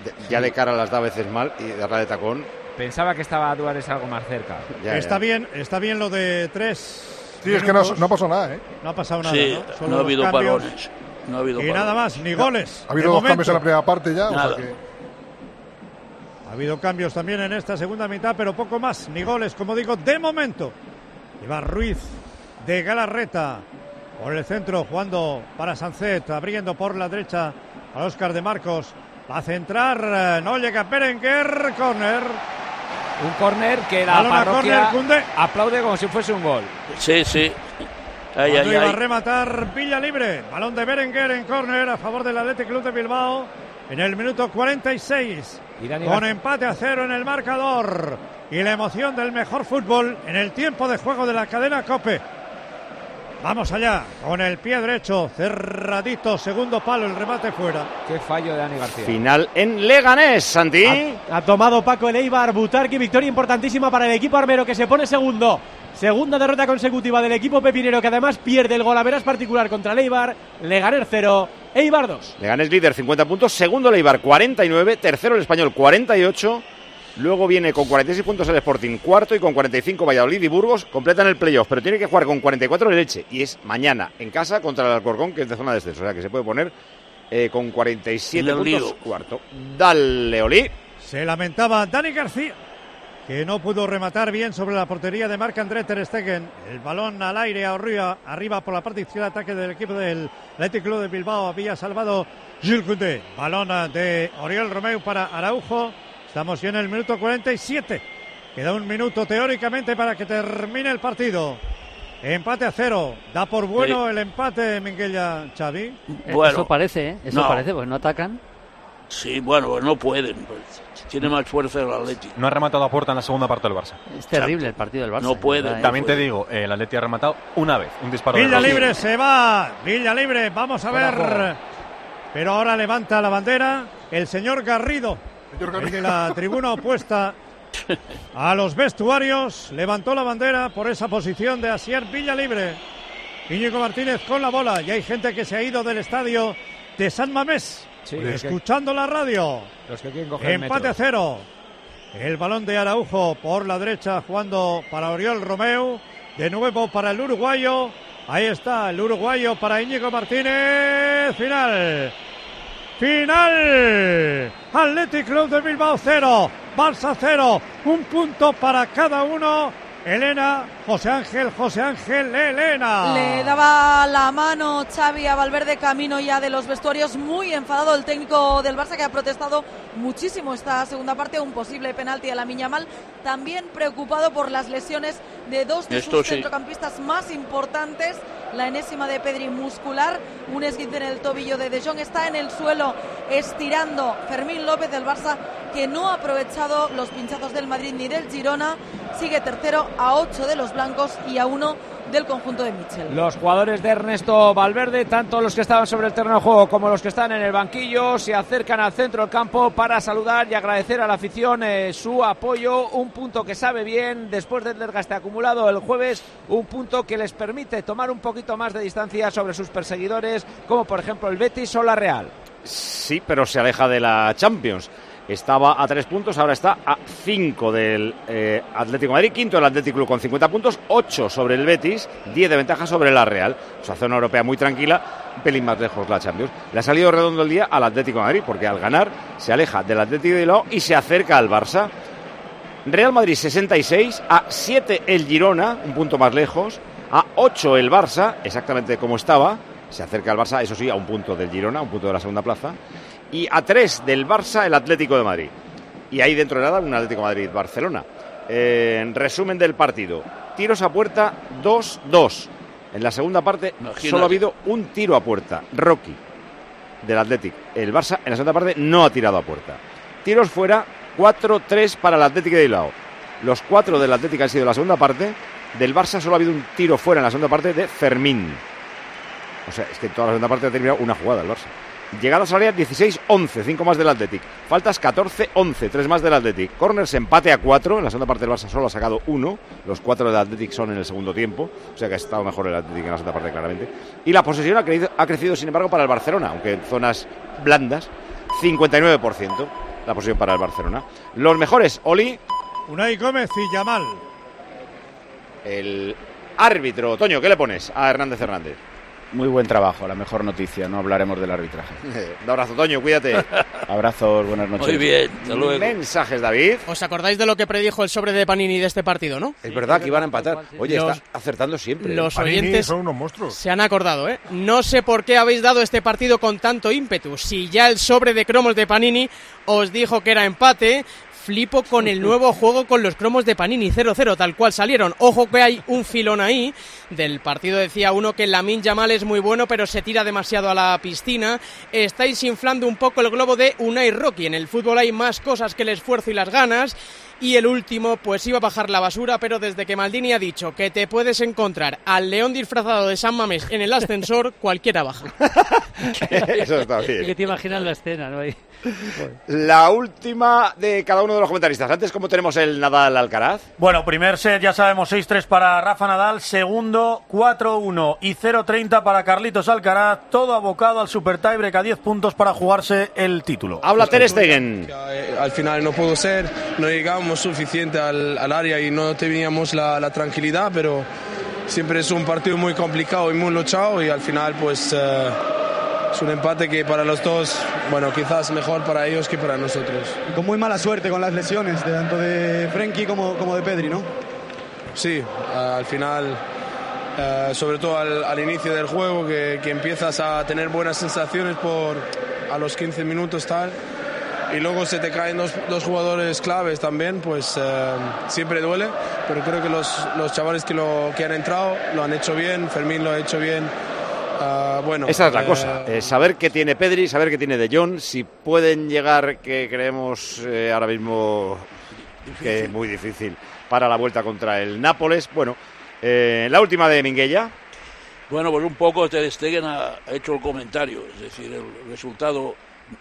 De- ya de cara las da a veces mal y darla de tacón. Pensaba que estaba Duárez algo más cerca. Ya, está ya. bien, está bien lo de tres. Sí, es que no, no pasó nada, ¿eh? No ha pasado nada, Sí, ¿no? Solo no ha habido cambios. balones. No ha habido Y nada más, ni goles. Ha habido dos cambios en la primera parte ya. o sea Nada. que- Ha habido cambios también en esta segunda mitad, pero poco más, ni goles, como digo, de momento. Lleva Ruiz de Galarreta por el centro, jugando para Sancet, abriendo por la derecha a Óscar de Marcos. Va a centrar, eh, no llega Berenguer, corner. Un córner que la Balón a parroquia córner, Koundé. aplaude como si fuese un gol. Sí, sí. Ay, Cuando ay, iba a rematar Villa Libre. Balón de Berenguer en córner a favor del Athletic Club de Bilbao en el minuto 46. Y Dani Con empate a cero en el marcador. Y la emoción del mejor fútbol en el tiempo de juego de la cadena Cope. Vamos allá, con el pie derecho, cerradito, segundo palo, el remate fuera. Qué fallo de Dani García. Final en Leganés, Santi. Ha, ha tomado Paco el Eibar, Butarque, victoria importantísima para el equipo armero que se pone segundo. Segunda derrota consecutiva del equipo pepinero que además pierde el golaveras particular contra el Eibar. Leganés 0, Eibar 2. Leganés líder 50 puntos, segundo el Eibar 49, tercero el Español 48. Luego viene con 46 puntos el Sporting, cuarto y con 45 Valladolid y Burgos. Completan el playoff, pero tiene que jugar con 44 el Leche. Y es mañana en casa contra el Alcorcón, que es de zona de descenso. O sea que se puede poner eh, con 47 Le puntos cuarto. Dale, Oli. Se lamentaba Dani García, que no pudo rematar bien sobre la portería de Marc André Ter Stegen. El balón al aire, arriba, arriba por la parte izquierda, ataque del equipo del Athletic Club de Bilbao. Había salvado Gilles Koundé. Balón de Oriol Romeu para Araujo. Estamos ya en el minuto 47. Queda un minuto teóricamente para que termine el partido. Empate a cero. Da por bueno el empate, Minguella Xavi. Eh, eso parece, ¿eh? Eso no. parece, pues no atacan. Sí, bueno, pues no pueden. pues, tiene más fuerza el Atlético. No ha rematado a puerta en la segunda parte del Barça. Es terrible el partido del Barça. No puede. ¿verdad, eh? También te digo, el Atleti ha rematado una vez, un disparo Villa libre se va. Villa libre. Vamos a ver. Pero ahora levanta la bandera el señor Garrido. El de la tribuna opuesta a los vestuarios. Levantó la bandera por esa posición de Asier Villa libre. Íñigo Martínez con la bola. Y hay gente que se ha ido del estadio de San Mamés. Sí, los que- escuchando la radio. Los que Empate a cero. El balón de Araujo por la derecha jugando para Oriol Romeu. De nuevo para el uruguayo. Ahí está el uruguayo para Íñigo Martínez. Final. Final. Athletic Club de Bilbao 0. Barça 0. Un punto para cada uno. Elena, José Ángel, José Ángel, Elena. Le daba la mano Xavi a Valverde camino ya de los vestuarios, muy enfadado el técnico del Barça que ha protestado muchísimo esta segunda parte, un posible penalti a la Miñamal, también preocupado por las lesiones de dos de Esto sus sí. centrocampistas más importantes, la enésima de Pedri muscular, un esguince en el tobillo de De Jong, está en el suelo estirando Fermín López del Barça que no ha aprovechado los pinchazos del Madrid ni del Girona, sigue tercero a 8 de los blancos y a 1 del conjunto de Michel. Los jugadores de Ernesto Valverde, tanto los que estaban sobre el terreno de juego como los que están en el banquillo, se acercan al centro del campo para saludar y agradecer a la afición eh, su apoyo. Un punto que sabe bien después del desgaste acumulado el jueves, un punto que les permite tomar un poquito más de distancia sobre sus perseguidores, como por ejemplo el Betis o la Real. Sí, pero se aleja de la Champions. Estaba a tres puntos, ahora está a cinco del eh, Atlético Madrid, quinto el Atlético Club con 50 puntos, ocho sobre el Betis, 10 de ventaja sobre la Real. O sea, zona europea muy tranquila, un pelín más lejos la Champions. Le ha salido redondo el día al Atlético Madrid, porque al ganar se aleja del Atlético de Bilbao y se acerca al Barça. Real Madrid 66, a 7 el Girona, un punto más lejos, a 8 el Barça, exactamente como estaba, se acerca al Barça, eso sí, a un punto del Girona, un punto de la segunda plaza, y a 3 del Barça el Atlético de Madrid. Y ahí dentro de nada un Atlético Madrid-Barcelona. Eh, en resumen del partido, tiros a puerta 2-2. En la segunda parte Imagínate. solo ha habido un tiro a puerta, Rocky, del Atlético. El Barça en la segunda parte no ha tirado a puerta. Tiros fuera 4-3 para el Atlético de Bilbao. Los cuatro del Atlético han sido la segunda parte. Del Barça solo ha habido un tiro fuera en la segunda parte de Fermín. O sea, es que toda la segunda parte ha terminado una jugada el Barça. Llegadas al área 16-11, 5 más del Athletic. Faltas 14-11, 3 más del Athletic. Corners empate a 4. En la segunda parte del Barça solo ha sacado 1. Los 4 del Athletic son en el segundo tiempo. O sea que ha estado mejor el Athletic en la segunda parte, claramente. Y la posesión ha crecido, ha crecido sin embargo, para el Barcelona, aunque en zonas blandas. 59% la posesión para el Barcelona. Los mejores, Oli, Unai Gómez y Yamal. el árbitro. Toño, ¿qué le pones a Hernández Hernández? Muy buen trabajo, la mejor noticia. No hablaremos del arbitraje. [laughs] Un abrazo, Toño, cuídate. [laughs] Abrazos, buenas noches. Mensajes, David. ¿Os acordáis de lo que predijo el sobre de Panini de este partido, no? Es verdad que iban a empatar. Oye, Los- está acertando siempre. Los Panini oyentes son unos monstruos. se han acordado, ¿eh? No sé por qué habéis dado este partido con tanto ímpetu. Si ya el sobre de cromos de Panini os dijo que era empate, flipo con el nuevo juego con los cromos de Panini 0-0, tal cual salieron. Ojo que hay un filón ahí. Del partido decía uno que Lamin Yamal es muy bueno, pero se tira demasiado a la piscina. Estáis inflando un poco el globo de Unai Rocky. En el fútbol hay más cosas que el esfuerzo y las ganas. Y el último, pues iba a bajar la basura, pero desde que Maldini ha dicho que te puedes encontrar al león disfrazado de San Mamés en el ascensor, [laughs] cualquiera baja. [laughs] Eso está bien. Es que te imaginas la escena, ¿no? Ahí. La última de cada uno de los comentaristas. Antes, ¿cómo tenemos el Nadal Alcaraz? Bueno, primer set, ya sabemos, 6-3 para Rafa Nadal. Segundo, 4-1 y 0-30 para Carlitos Alcaraz. Todo abocado al super tiebreak a 10 puntos para jugarse el título. Habla Ter Stegen. Eh, Al final no pudo ser, no llegamos suficiente al, al área y no teníamos la, la tranquilidad, pero siempre es un partido muy complicado y muy luchado y al final pues eh, es un empate que para los dos, bueno, quizás mejor para ellos que para nosotros. Con muy mala suerte con las lesiones, de tanto de Frenkie como, como de Pedri, ¿no? Sí, al final, eh, sobre todo al, al inicio del juego, que, que empiezas a tener buenas sensaciones por a los 15 minutos tal, y luego se te caen dos, dos jugadores claves también, pues eh, siempre duele, pero creo que los, los chavales que, lo, que han entrado lo han hecho bien, Fermín lo ha hecho bien. Ah, bueno, Esa es la eh, cosa. eh, saber qué tiene Pedri, saber qué tiene De Jong, si pueden llegar, que creemos eh, ahora mismo que es muy difícil, para la vuelta contra el Nápoles. Bueno, eh, la última de Minguella. Bueno, pues un poco Ter Stegen ha ha hecho el comentario, es decir, el resultado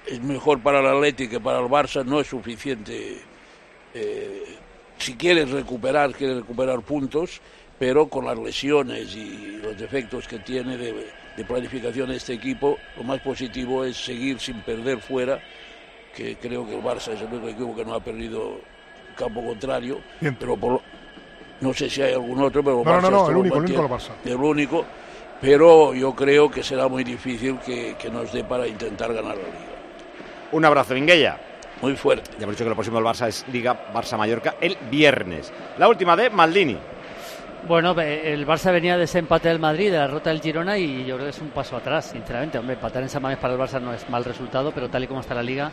es mejor para el Atlético que para el Barça, no es suficiente. eh, si quieres recuperar, quieres recuperar puntos, pero con las lesiones y los defectos que tiene de, de planificación este equipo, lo más positivo es seguir sin perder fuera, que creo que el Barça es el único equipo que no ha perdido campo contrario, Bien. pero por no sé si hay algún otro, pero el No, no, Barça no, no, el único, el mantiene. único el Barça. El único, pero yo creo que será muy difícil que, que nos dé para intentar ganar la liga. Un abrazo, Minguella. Muy fuerte. Ya hemos dicho que lo próximo del Barça es Liga Barça-Mallorca el viernes. La última de Maldini. Bueno, el Barça venía de ese empate del Madrid, de la derrota del Girona, y yo creo que es un paso atrás, sinceramente. Hombre, empatar en San Mamés para el Barça no es mal resultado, pero tal y como está la liga,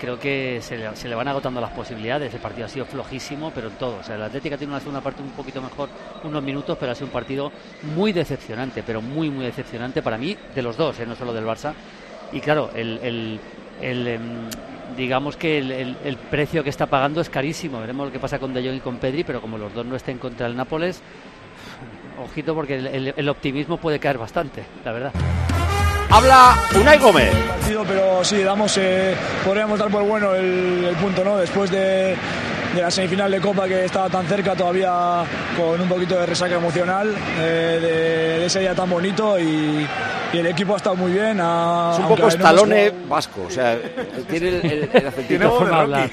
creo que se le, se le van agotando las posibilidades. El partido ha sido flojísimo, pero en todo. O sea, el Atlético tiene una segunda parte un poquito mejor, unos minutos, pero ha sido un partido muy decepcionante, pero muy, muy decepcionante para mí, de los dos, ¿eh? no solo del Barça. Y claro, el, el- el, em, digamos que el, el- el precio que está pagando es carísimo. Veremos lo que pasa con De Jong y con Pedri, pero como los dos no estén contra el Nápoles, [sighs] ojito porque el, el- el optimismo puede caer bastante, la verdad. Habla Unai Gómez. partido, pero sí, damos, eh, podríamos dar por bueno el, el punto, ¿no? Después de, de la semifinal de Copa que estaba tan cerca, todavía con un poquito de resaca emocional eh, de, de ese día tan bonito y, y el equipo ha estado muy bien. ha- Es un poco no Stallone jugado vasco. O sea, tiene el, el, el acentito. voz de Rocky.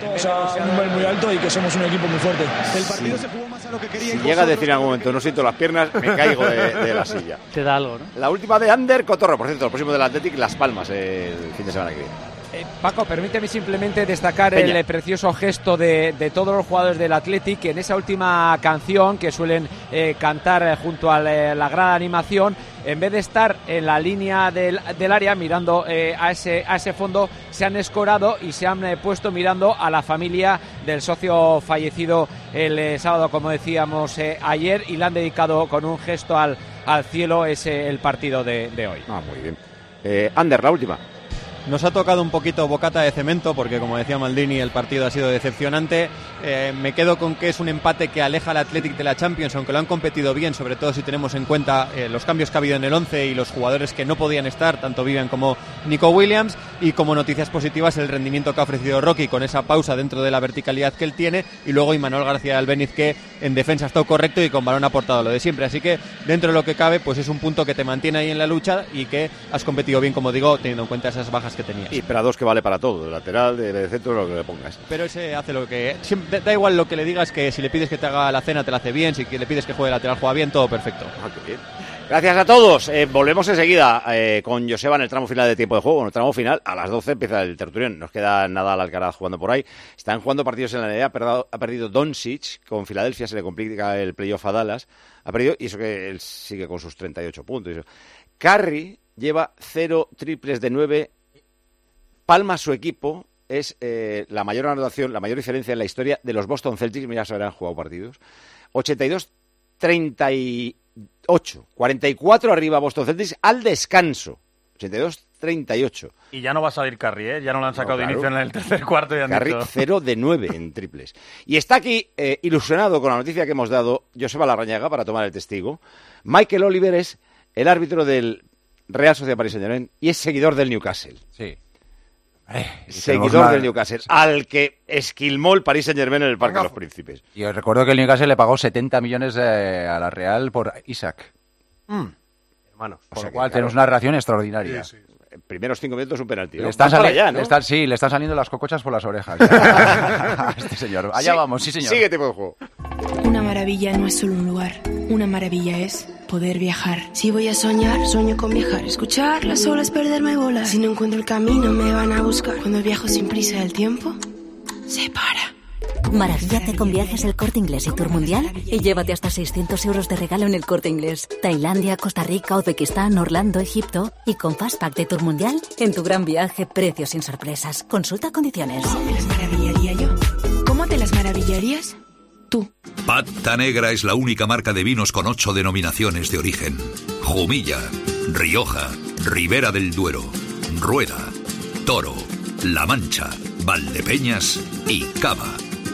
todos a un nivel muy alto y que somos un equipo muy fuerte. El partido se jugó más a lo que quería. Si llega a decir en algún momento, no siento las piernas, me caigo de, de la silla. Te da algo, ¿no? La última de Ander Cotorro, por cierto, el próximo del Athletic, Las Palmas, el fin de semana que viene. Eh, Paco, permíteme simplemente destacar Peña. el eh, precioso gesto de, de todos los jugadores del Athletic que en esa última canción que suelen eh, cantar junto a la, la gran animación, en vez de estar en la línea del, del área mirando eh, a, ese, a ese fondo, se han escorado y se han puesto mirando a la familia del socio fallecido el sábado, como decíamos ayer, y le han dedicado con un gesto al, al cielo ese el partido de, de hoy. Ah, muy bien. Ander, la última. Nos ha tocado un poquito bocata de cemento porque, como decía Maldini, el partido ha sido decepcionante. Eh, me quedo con que es un empate que aleja al Athletic de la Champions, aunque lo han competido bien, sobre todo si tenemos en cuenta eh, los cambios que ha habido en el 11 y los jugadores que no podían estar, tanto Vivian como Nico Williams. Y como noticias positivas, el rendimiento que ha ofrecido Rocky con esa pausa dentro de la verticalidad que él tiene. Y luego Imanol García Albeniz, que en defensa ha estado correcto y con balón ha aportado lo de siempre. Así que, dentro de lo que cabe, pues es un punto que te mantiene ahí en la lucha y que has competido bien, como digo, teniendo en cuenta esas bajas que tenías. Y Prados que vale para todo, de lateral, de, de centro, lo que le pongas. Pero ese hace lo que. siempre- da igual lo que le digas, que si le pides que te haga la cena, te la hace bien. Si le pides que juegue lateral, juega bien, todo perfecto. Ah, Gracias a todos. Eh, volvemos enseguida eh, con Joseba en el tramo final de tiempo de juego. En el tramo final, a las 12 empieza el tertulión. Nos queda nada al Alcaraz jugando por ahí. Están jugando partidos en la NBA. Ha perdido, ha perdido Doncic. Con Filadelfia se le complica el playoff a Dallas. Ha perdido, y eso que él sigue con sus 38 puntos. y eso. Curry lleva 0 triples de 9. Palma su equipo. Es eh, la mayor anotación, la mayor diferencia en la historia de los Boston Celtics. Mira, se habrán jugado partidos. 82 38, 44 arriba Boston Celtics al descanso. O 82-38. Y ya no va a salir Carri, ¿eh? Ya no lo han sacado No, de inicio en el tercer cuarto y han Carri dicho- 0 de 9 en triples. Y está aquí eh, ilusionado con la noticia que hemos dado Joseba Larrañaga para tomar el testigo. Michael Oliver es el árbitro del Real Sociedad Paris Saint Germain y es seguidor del Newcastle. Sí. Seguidor tenemos la- del Newcastle, al que esquilmó el Paris Saint Germain en el Parque de los Príncipes. Y os recuerdo que el Newcastle le pagó 70 millones eh, a la Real por Isaac. Hermano. Por lo cual tenemos una relación extraordinaria. Primeros cinco minutos un penalti. Le ¿no? están Vas para sali- allá, ¿no? le están- sí, le están saliendo las cocochas por las orejas. a [laughs] [laughs] este señor. Allá Sí, vamos, sí, señor. Sigue tipo de juego. Una maravilla no es solo un lugar, una maravilla es poder viajar. Si voy a soñar, sueño con viajar. Escuchar las olas, perderme bolas. Si no encuentro el camino, me van a buscar. Cuando viajo sin prisa, el tiempo se para. Maravíllate con viajes El Corte Inglés y Tour Mundial y llévate hasta 600 euros de regalo en El Corte Inglés. Tailandia, Costa Rica, Uzbekistán, Orlando, Egipto y con Fastpack de Tour Mundial en tu gran viaje, precios sin sorpresas. Consulta condiciones. ¿Me las maravillaría yo? ¿Cómo te las maravillarías? Pata Negra es la única marca de vinos con ocho denominaciones de origen. Jumilla, Rioja, Ribera del Duero, Rueda, Toro, La Mancha, Valdepeñas y Cava.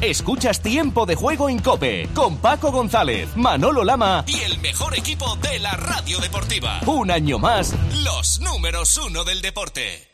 Escuchas Tiempo de Juego en Cope con Paco González, Manolo Lama y el mejor equipo de la radio deportiva. Un año más, los números uno del deporte.